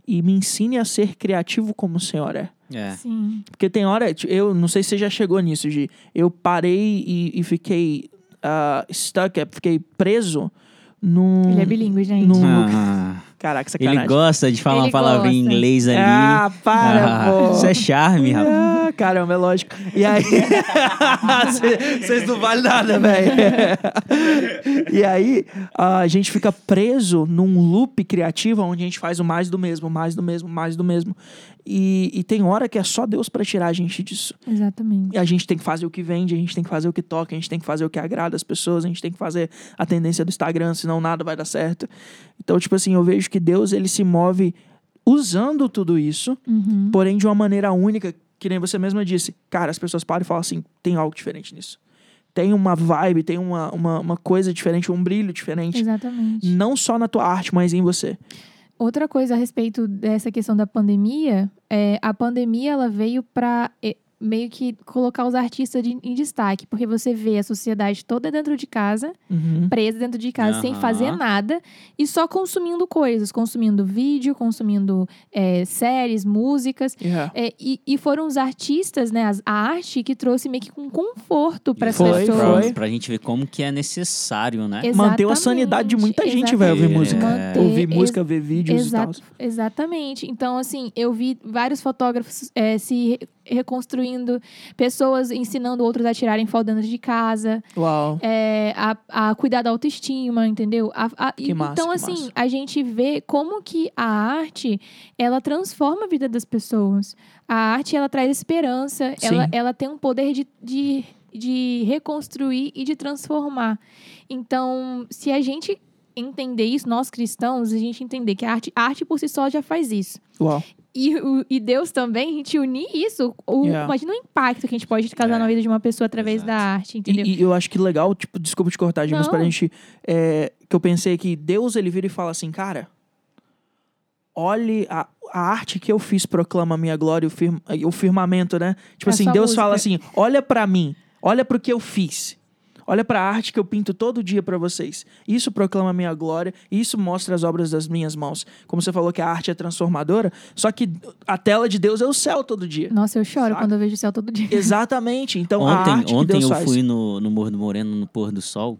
e me ensine a ser criativo como o Senhor é. É. Sim. Porque tem hora, eu não sei se você já chegou nisso, de eu parei e, e fiquei ah, stuck, é, fiquei preso num. Ele é bilíngue, gente. Num- Ah, Caraca, ele sacanagem. gosta de falar Ele uma palavra em inglês ali. Ah, para, Ah, pô. Isso é charme, rapaz. Ah, caramba, é lógico. E aí. Vocês não valem nada, velho. e aí, a gente fica preso num loop criativo onde a gente faz o mais do mesmo, mais do mesmo, mais do mesmo. E, e tem hora que é só Deus pra tirar a gente disso. Exatamente. E a gente tem que fazer o que vende, a gente tem que fazer o que toca, a gente tem que fazer o que agrada as pessoas, a gente tem que fazer a tendência do Instagram, senão nada vai dar certo. Então, tipo assim, eu vejo que Deus ele se move usando tudo isso, Uhum. porém de uma maneira única, que nem você mesma disse. Cara, as pessoas param e falam assim: tem algo diferente nisso. Tem uma vibe, tem uma, uma, uma coisa diferente, um brilho diferente. Exatamente. Não só na tua arte, mas em você. Outra coisa a respeito dessa questão da pandemia, é, a pandemia ela veio para meio que colocar os artistas de- em destaque, porque você vê a sociedade toda dentro de casa, Uhum. presa dentro de casa, sem Aham. fazer nada e só consumindo coisas, consumindo vídeo, consumindo é, séries, músicas. Yeah. É, e, e foram os artistas, né, a arte que trouxe meio que um conforto para as pessoas. foi. Pra, pra gente ver como que é necessário, né? Exatamente, Manteu a sanidade de muita gente, vai ouvir música. Manter- Ouvir música, ver vídeos Exa- e tal. Exatamente. Então, assim, eu vi vários fotógrafos é, se reconstruindo, pessoas ensinando outros a tirarem foto dentro de casa, Uau. é, a, a cuidar da autoestima, entendeu? A- a- Que e- massa, então, que assim, massa. a gente vê como que a arte, ela transforma a vida das pessoas. A arte, ela traz esperança, ela, ela tem um poder de, de, de reconstruir e de transformar. Então, se a gente entender isso, nós cristãos, a gente entender que a arte, a arte por si só já faz isso. Uau. E, o- e Deus também, a gente unir isso, o, Yeah. imagina o impacto que a gente pode causar É, na vida de uma pessoa através exato. da arte, E, entendeu? e eu acho que legal, tipo, desculpa te cortar, Gi, mas Não. pra gente. é, que eu pensei que Deus ele vira e fala assim, cara. Olhe a, a arte que eu fiz proclama a minha glória, e o, firma, e o firmamento, né? Tipo É assim, Deus música. fala assim: olha pra mim, olha pro que eu fiz. Olha pra arte que eu pinto todo dia pra vocês. Isso proclama a minha glória, isso mostra as obras das minhas mãos. Como você falou que a arte é transformadora, só que a tela de Deus é o céu todo dia. Nossa, eu choro Saca? quando eu vejo o céu todo dia. Exatamente. Então a ontem arte que ontem Deus eu faz. fui no, no Morro do Moreno, no pôr do sol.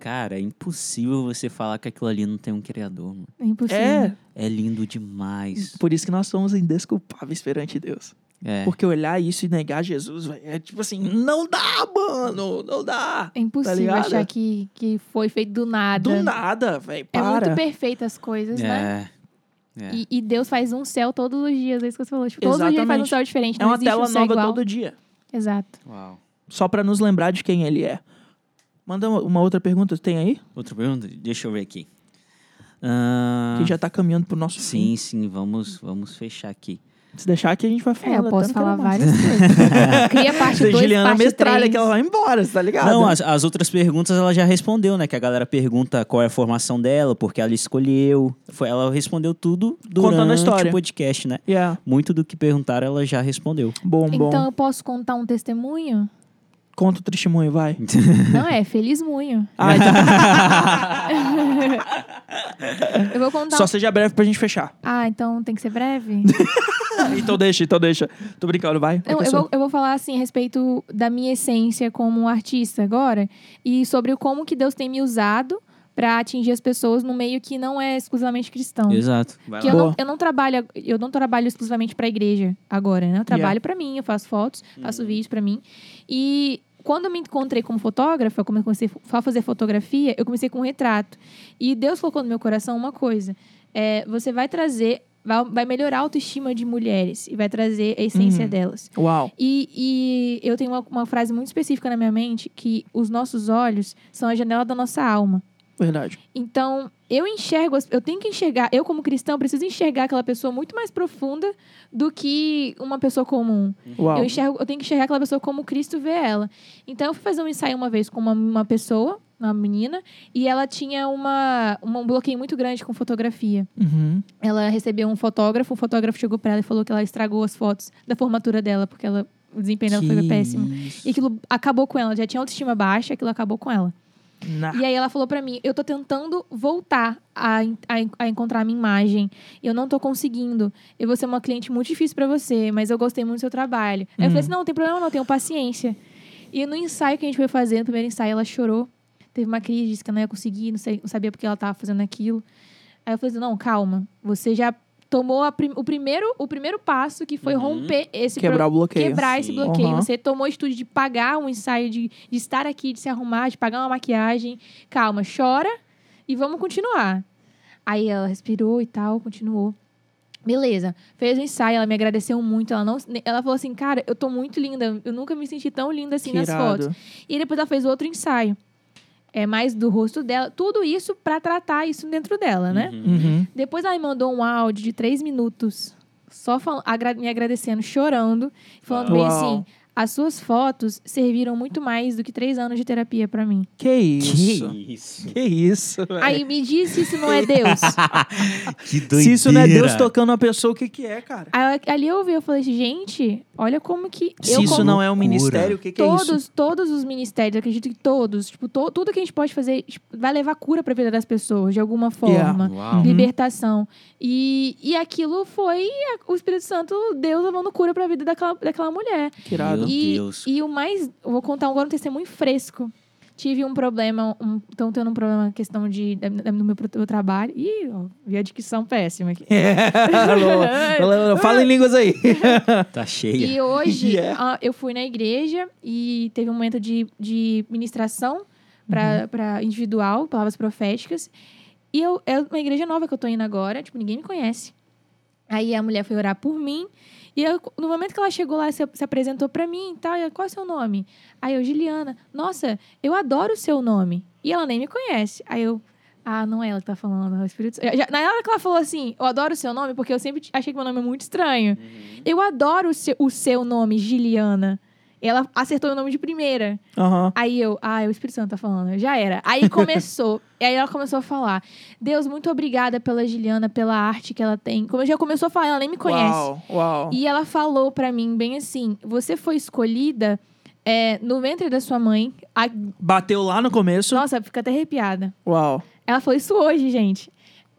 Cara, é impossível você falar que aquilo ali não tem um criador, mano. É impossível. É, É lindo demais. por isso que nós somos indesculpáveis perante Deus. É. Porque olhar isso e negar Jesus, velho, é tipo assim, não dá, mano, não dá. É impossível ligado? achar que, que foi feito do nada. Do nada, velho, É muito para. perfeito as coisas, né? É. É. E, e Deus faz um céu todos os dias, é isso que você falou. Tipo, todos os dias faz um céu diferente. É não uma existe tela um céu nova igual. todo dia. Exato. Uau. Só pra nos lembrar de quem ele é. Manda uma- outra pergunta, tem aí? Outra pergunta? Deixa eu ver aqui. Ah, Que já tá caminhando pro nosso fim. sim, sim, vamos, vamos fechar aqui. Se deixar aqui, a gente vai falar. É, eu posso falar várias coisas. Cria parte 2, Juliana parte mestralha 3. que ela vai embora, você tá ligado? Não, as, as outras perguntas ela já respondeu, né? Que a galera pergunta qual é a formação dela, porque ela escolheu. Foi, ela respondeu tudo durante história. o podcast, né? Yeah. Muito do que perguntaram ela já respondeu. Bom, bom. Então eu posso contar um testemunho? Conta o testemunho, vai. Não é, feliz munho. Ah, então, Eu vou contar. só um- seja breve pra gente fechar. Ah, então tem que ser breve? então deixa, então deixa. Tô brincando, vai. Não, eu Pessoa. vou, eu vou falar assim a respeito da minha essência como artista agora e sobre como que Deus tem me usado para atingir as pessoas no meio que não é exclusivamente cristão. Exato. Vai Que lá. eu não, eu não trabalho, eu não trabalho exclusivamente para a igreja agora, né? Eu trabalho pra mim, eu faço fotos, faço vídeos pra mim. E quando eu me encontrei como fotógrafa, como eu comecei a fazer fotografia, eu comecei com um retrato. E Deus colocou no meu coração uma coisa: é, você vai trazer, vai, vai melhorar a autoestima de mulheres e vai trazer a essência Uhum. delas. Uau. E, e eu tenho uma, uma frase muito específica na minha mente que os nossos olhos são a janela da nossa alma. Verdade. Então, eu enxergo, eu tenho que enxergar, eu como cristão preciso enxergar aquela pessoa muito mais profunda do que uma pessoa comum. Uau. Eu enxergo, eu tenho que enxergar aquela pessoa como Cristo vê ela. Então, eu fui fazer um ensaio uma vez com uma, uma pessoa, uma menina, e ela tinha uma, uma- um bloqueio muito grande com fotografia. Uhum. Ela recebeu um fotógrafo, o fotógrafo chegou pra ela e falou que ela estragou as fotos da formatura dela, porque ela, o desempenho dela foi péssimo. E aquilo acabou com ela, já tinha autoestima baixa, aquilo acabou com ela. Na. E aí ela falou pra mim, eu tô tentando voltar a, a, a encontrar a minha imagem. Eu não tô conseguindo. Eu vou ser uma cliente muito difícil pra você, mas eu gostei muito do seu trabalho. Aí eu Uhum. falei assim, não, não tem problema não, tenho paciência. E no ensaio que a gente foi fazer, no primeiro ensaio, ela chorou. Teve uma crise, disse que não ia conseguir, não, sei, não sabia porque ela tava fazendo aquilo. Aí eu falei assim, não, calma. Você já tomou a prim- o, primeiro, o primeiro passo, que foi Uhum. romper esse Quebrar o bloqueio. quebrar esse Sim. bloqueio. Uhum. Você tomou a atitude de pagar um ensaio, de, de estar aqui, de se arrumar, de pagar uma maquiagem. Calma, chora e vamos continuar. Aí ela respirou e tal, continuou. Beleza, fez o ensaio, ela me agradeceu muito. Ela, não, ela falou assim: Cara, eu tô muito linda. Eu nunca me senti tão linda assim Que nas irado. fotos. E depois ela fez outro ensaio. É mais do rosto dela. Tudo isso pra tratar isso dentro dela, né? Uhum. Uhum. Depois ela me mandou um áudio de três minutos, só fal- agra- me agradecendo, chorando, falando bem Uau. assim: as suas fotos serviram muito mais do que três anos de terapia pra mim. Que isso? Que isso. Que isso. Aí me diz se isso não é Deus. Que doideira. Se isso não é Deus tocando uma pessoa, o que que é, cara? Aí, ali eu vi, eu falei assim, gente, olha como que. Se eu isso como- não é um ministério, o que que é isso? Todos, todos os ministérios, acredito que todos, tipo, to- tudo que a gente pode fazer tipo, vai levar cura pra vida das pessoas, de alguma forma. Uhum. libertação. E, e aquilo foi a- o Espírito Santo, Deus levando cura pra vida daquela, daquela mulher. Que irado. Meu E, Deus. e o mais, eu vou contar agora um testemunho fresco. Tive um problema, um, estão tendo um problema, questão de, no meu, meu trabalho. Ih, ó, vi a dicção péssima aqui. Fala em línguas aí. Tá cheia. E hoje Yeah. ah, eu fui na igreja e teve um momento de, de ministração para individual, palavras proféticas. E eu, é uma igreja nova que eu tô indo agora, tipo, ninguém me conhece. Aí a mulher foi orar por mim. E eu, no momento que ela chegou lá, se, se apresentou pra mim e tal, e eu, qual é o seu nome? Aí eu, Juliana, nossa, eu adoro o seu nome. E ela nem me conhece. Aí eu, ah, não é ela que tá falando, é o Espírito Santo. Já- Na hora que ela falou assim, eu adoro o seu nome, porque eu sempre achei que meu nome é muito estranho. Eu adoro o seu, o seu nome, Giliana. Ela acertou o nome de primeira. Aham. Aí eu, ah, é o Espírito Santo tá falando. Já era. Aí começou. e aí ela começou a falar: Deus, muito obrigada pela Giliana, pela arte que ela tem. Como já começou a falar, ela nem me conhece. Uau, uau. E ela falou pra mim bem assim: você foi escolhida é, no ventre da sua mãe. A- Bateu lá no começo. Nossa, fica até arrepiada. Uau. Ela falou isso hoje, gente.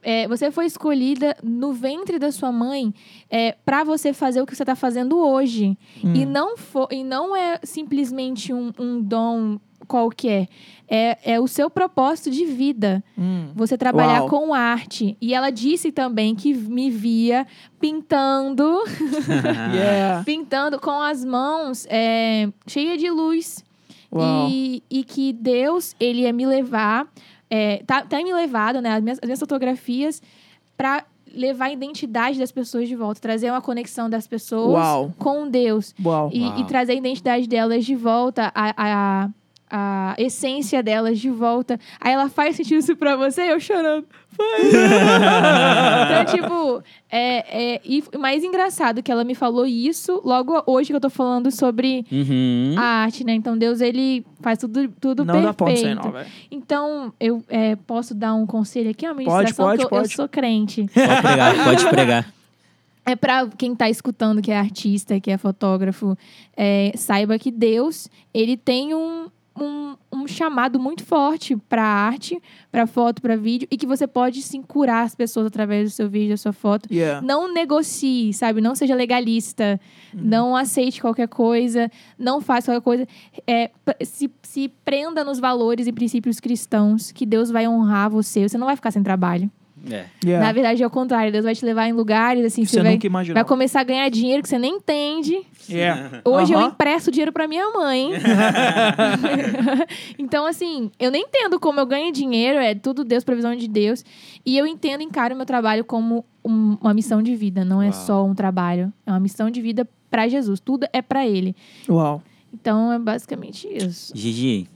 É, você foi escolhida no ventre da sua mãe é, para você fazer o que você tá fazendo hoje. Hum. E, não for, e não é simplesmente um, um dom qualquer. É, é o seu propósito de vida. Hum. Você trabalhar Uau. com arte. E ela disse também que me via pintando, Yeah. pintando com as mãos é, cheia de luz. E, e que Deus, ele ia me levar, é, tá, tá me levado, né? As minhas, as minhas fotografias, para levar a identidade das pessoas de volta, trazer uma conexão das pessoas Uau. com Deus. Uau. E, Uau. e trazer a identidade delas de volta a, a, a essência delas de volta. Aí ela faz sentido isso pra você, eu chorando. então, tipo, é, é, e mais engraçado que ela me falou isso logo hoje que eu tô falando sobre Uhum. a arte, né? Então Deus, ele faz tudo, tudo Não dá ponto sem perfeito. não, então, eu é, posso dar um conselho aqui, uma Pode, ministração, pode, que eu, eu pode. sou crente. Pode pregar, pode pregar. É pra quem tá escutando, que é artista, que é fotógrafo, é, saiba que Deus, ele tem um, um, um chamado muito forte pra arte, pra foto, pra vídeo, e que você pode sim curar as pessoas através do seu vídeo, da sua foto. Yeah. Não negocie, sabe? Não seja legalista. Uhum. Não aceite qualquer coisa. Não faça qualquer coisa. É, se, se prenda nos valores e princípios cristãos, que Deus vai honrar você. Você não vai ficar sem trabalho. É. Yeah. Na verdade, é o contrário. Deus vai te levar em lugares assim, Você você vai, nunca imaginou. vai começar a ganhar dinheiro que você nem entende. Yeah. Hoje eu Aham. empresto dinheiro pra minha mãe. então, assim, eu nem entendo como eu ganho dinheiro, é tudo Deus, provisão de Deus. E eu entendo e encaro o meu trabalho como um- uma missão de vida, não é Uau. só um trabalho. É uma missão de vida pra Jesus. Tudo é pra Ele. Uau. Então, é basicamente isso. Gigi,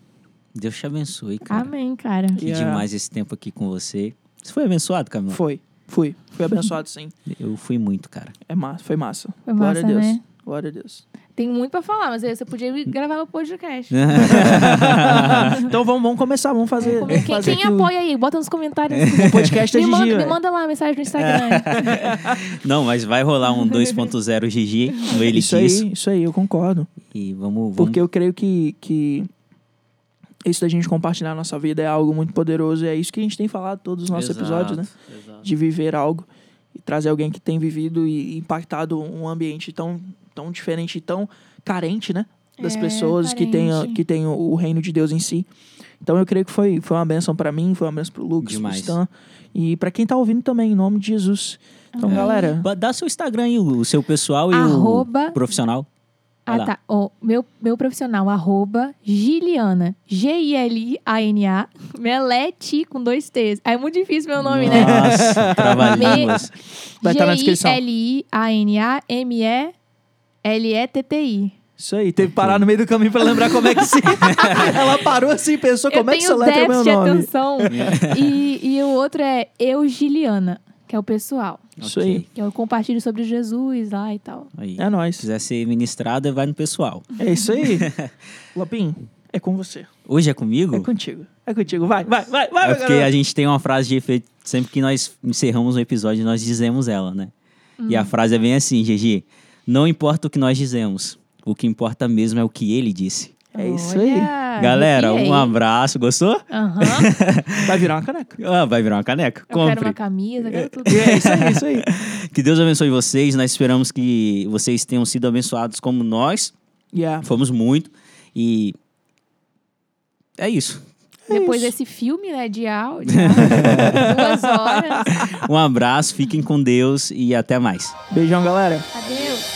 Deus te abençoe, cara. Amém, cara. Que Yeah. demais esse tempo aqui com você. Você foi abençoado, Camila? Foi. Fui. Fui abençoado, sim. Eu fui muito, cara. É massa. Foi massa. Foi Glória massa, a Deus. né? Glória a Deus. Tem muito pra falar, mas aí você podia gravar meu podcast. então vamos, vamos começar. Vamos fazer. Como- Quem, fazer quem o- apoia aí? Bota nos comentários. O podcast é me, Gigi, manda, me manda lá a mensagem no Instagram. Não, mas vai rolar um 2.0 Gigi, no Ele Isso aí, isso aí, eu concordo. E vamos, vamos... Porque eu creio que, que isso da gente compartilhar a nossa vida é algo muito poderoso. E é isso que a gente tem falado em todos os nossos Exato, episódios, né? exato. De viver algo e trazer alguém que tem vivido e impactado um ambiente tão, tão diferente e tão carente, né? Das É, pessoas que carente. que têm o, reino de Deus em si. Então eu creio que foi, foi uma bênção pra mim, foi uma bênção pro Lucas, pro Demais. Stan. E pra quem tá ouvindo também, em nome de Jesus. Então, Amém. galera, Dá seu Instagram aí, o seu pessoal e Arroba- o profissional. Ah, tá. Meu, meu profissional, arroba Giliana. G-I-L-I-A-N-A. Melete com dois T's. É muito difícil meu nome, né? Nossa, trava-línguas. Vai tá na descrição. G-I-L-I-A-N-A-M-E-L-E-T-T-I. isso aí. Teve que parar no meio do caminho pra lembrar como é que se. Ela parou assim, pensou Eu como é que essa letra é meu déficit de nome. atenção. e, e o outro é Eugiliana, que é o pessoal. Isso Ok. aí. Que eu compartilho sobre Jesus lá e tal. Aí. É nóis. Se quiser ser ministrada, vai no pessoal. É isso aí. Lopim, é com você. Hoje é comigo? É contigo. É contigo. Vai, vai, vai, vai, É porque garoto. a gente tem uma frase de efeito. Sempre que nós encerramos um episódio, nós dizemos ela, né? E Hum. a frase é bem assim, Gigi. Não importa o que nós dizemos. O que importa mesmo é o que ele disse. É isso aí. Olha, Galera, um abraço. Gostou? Aham. Vai virar uma caneca. Ah, vai virar uma caneca. Eu quero Compre. uma camisa, quero tudo. É isso aí, isso aí. Que Deus abençoe vocês. Nós esperamos que vocês tenham sido abençoados como nós. Yeah. Fomos muito. E é isso. Depois isso. desse filme, né, de áudio, duas horas. Um abraço, fiquem com Deus e até mais. Beijão, galera. Adeus.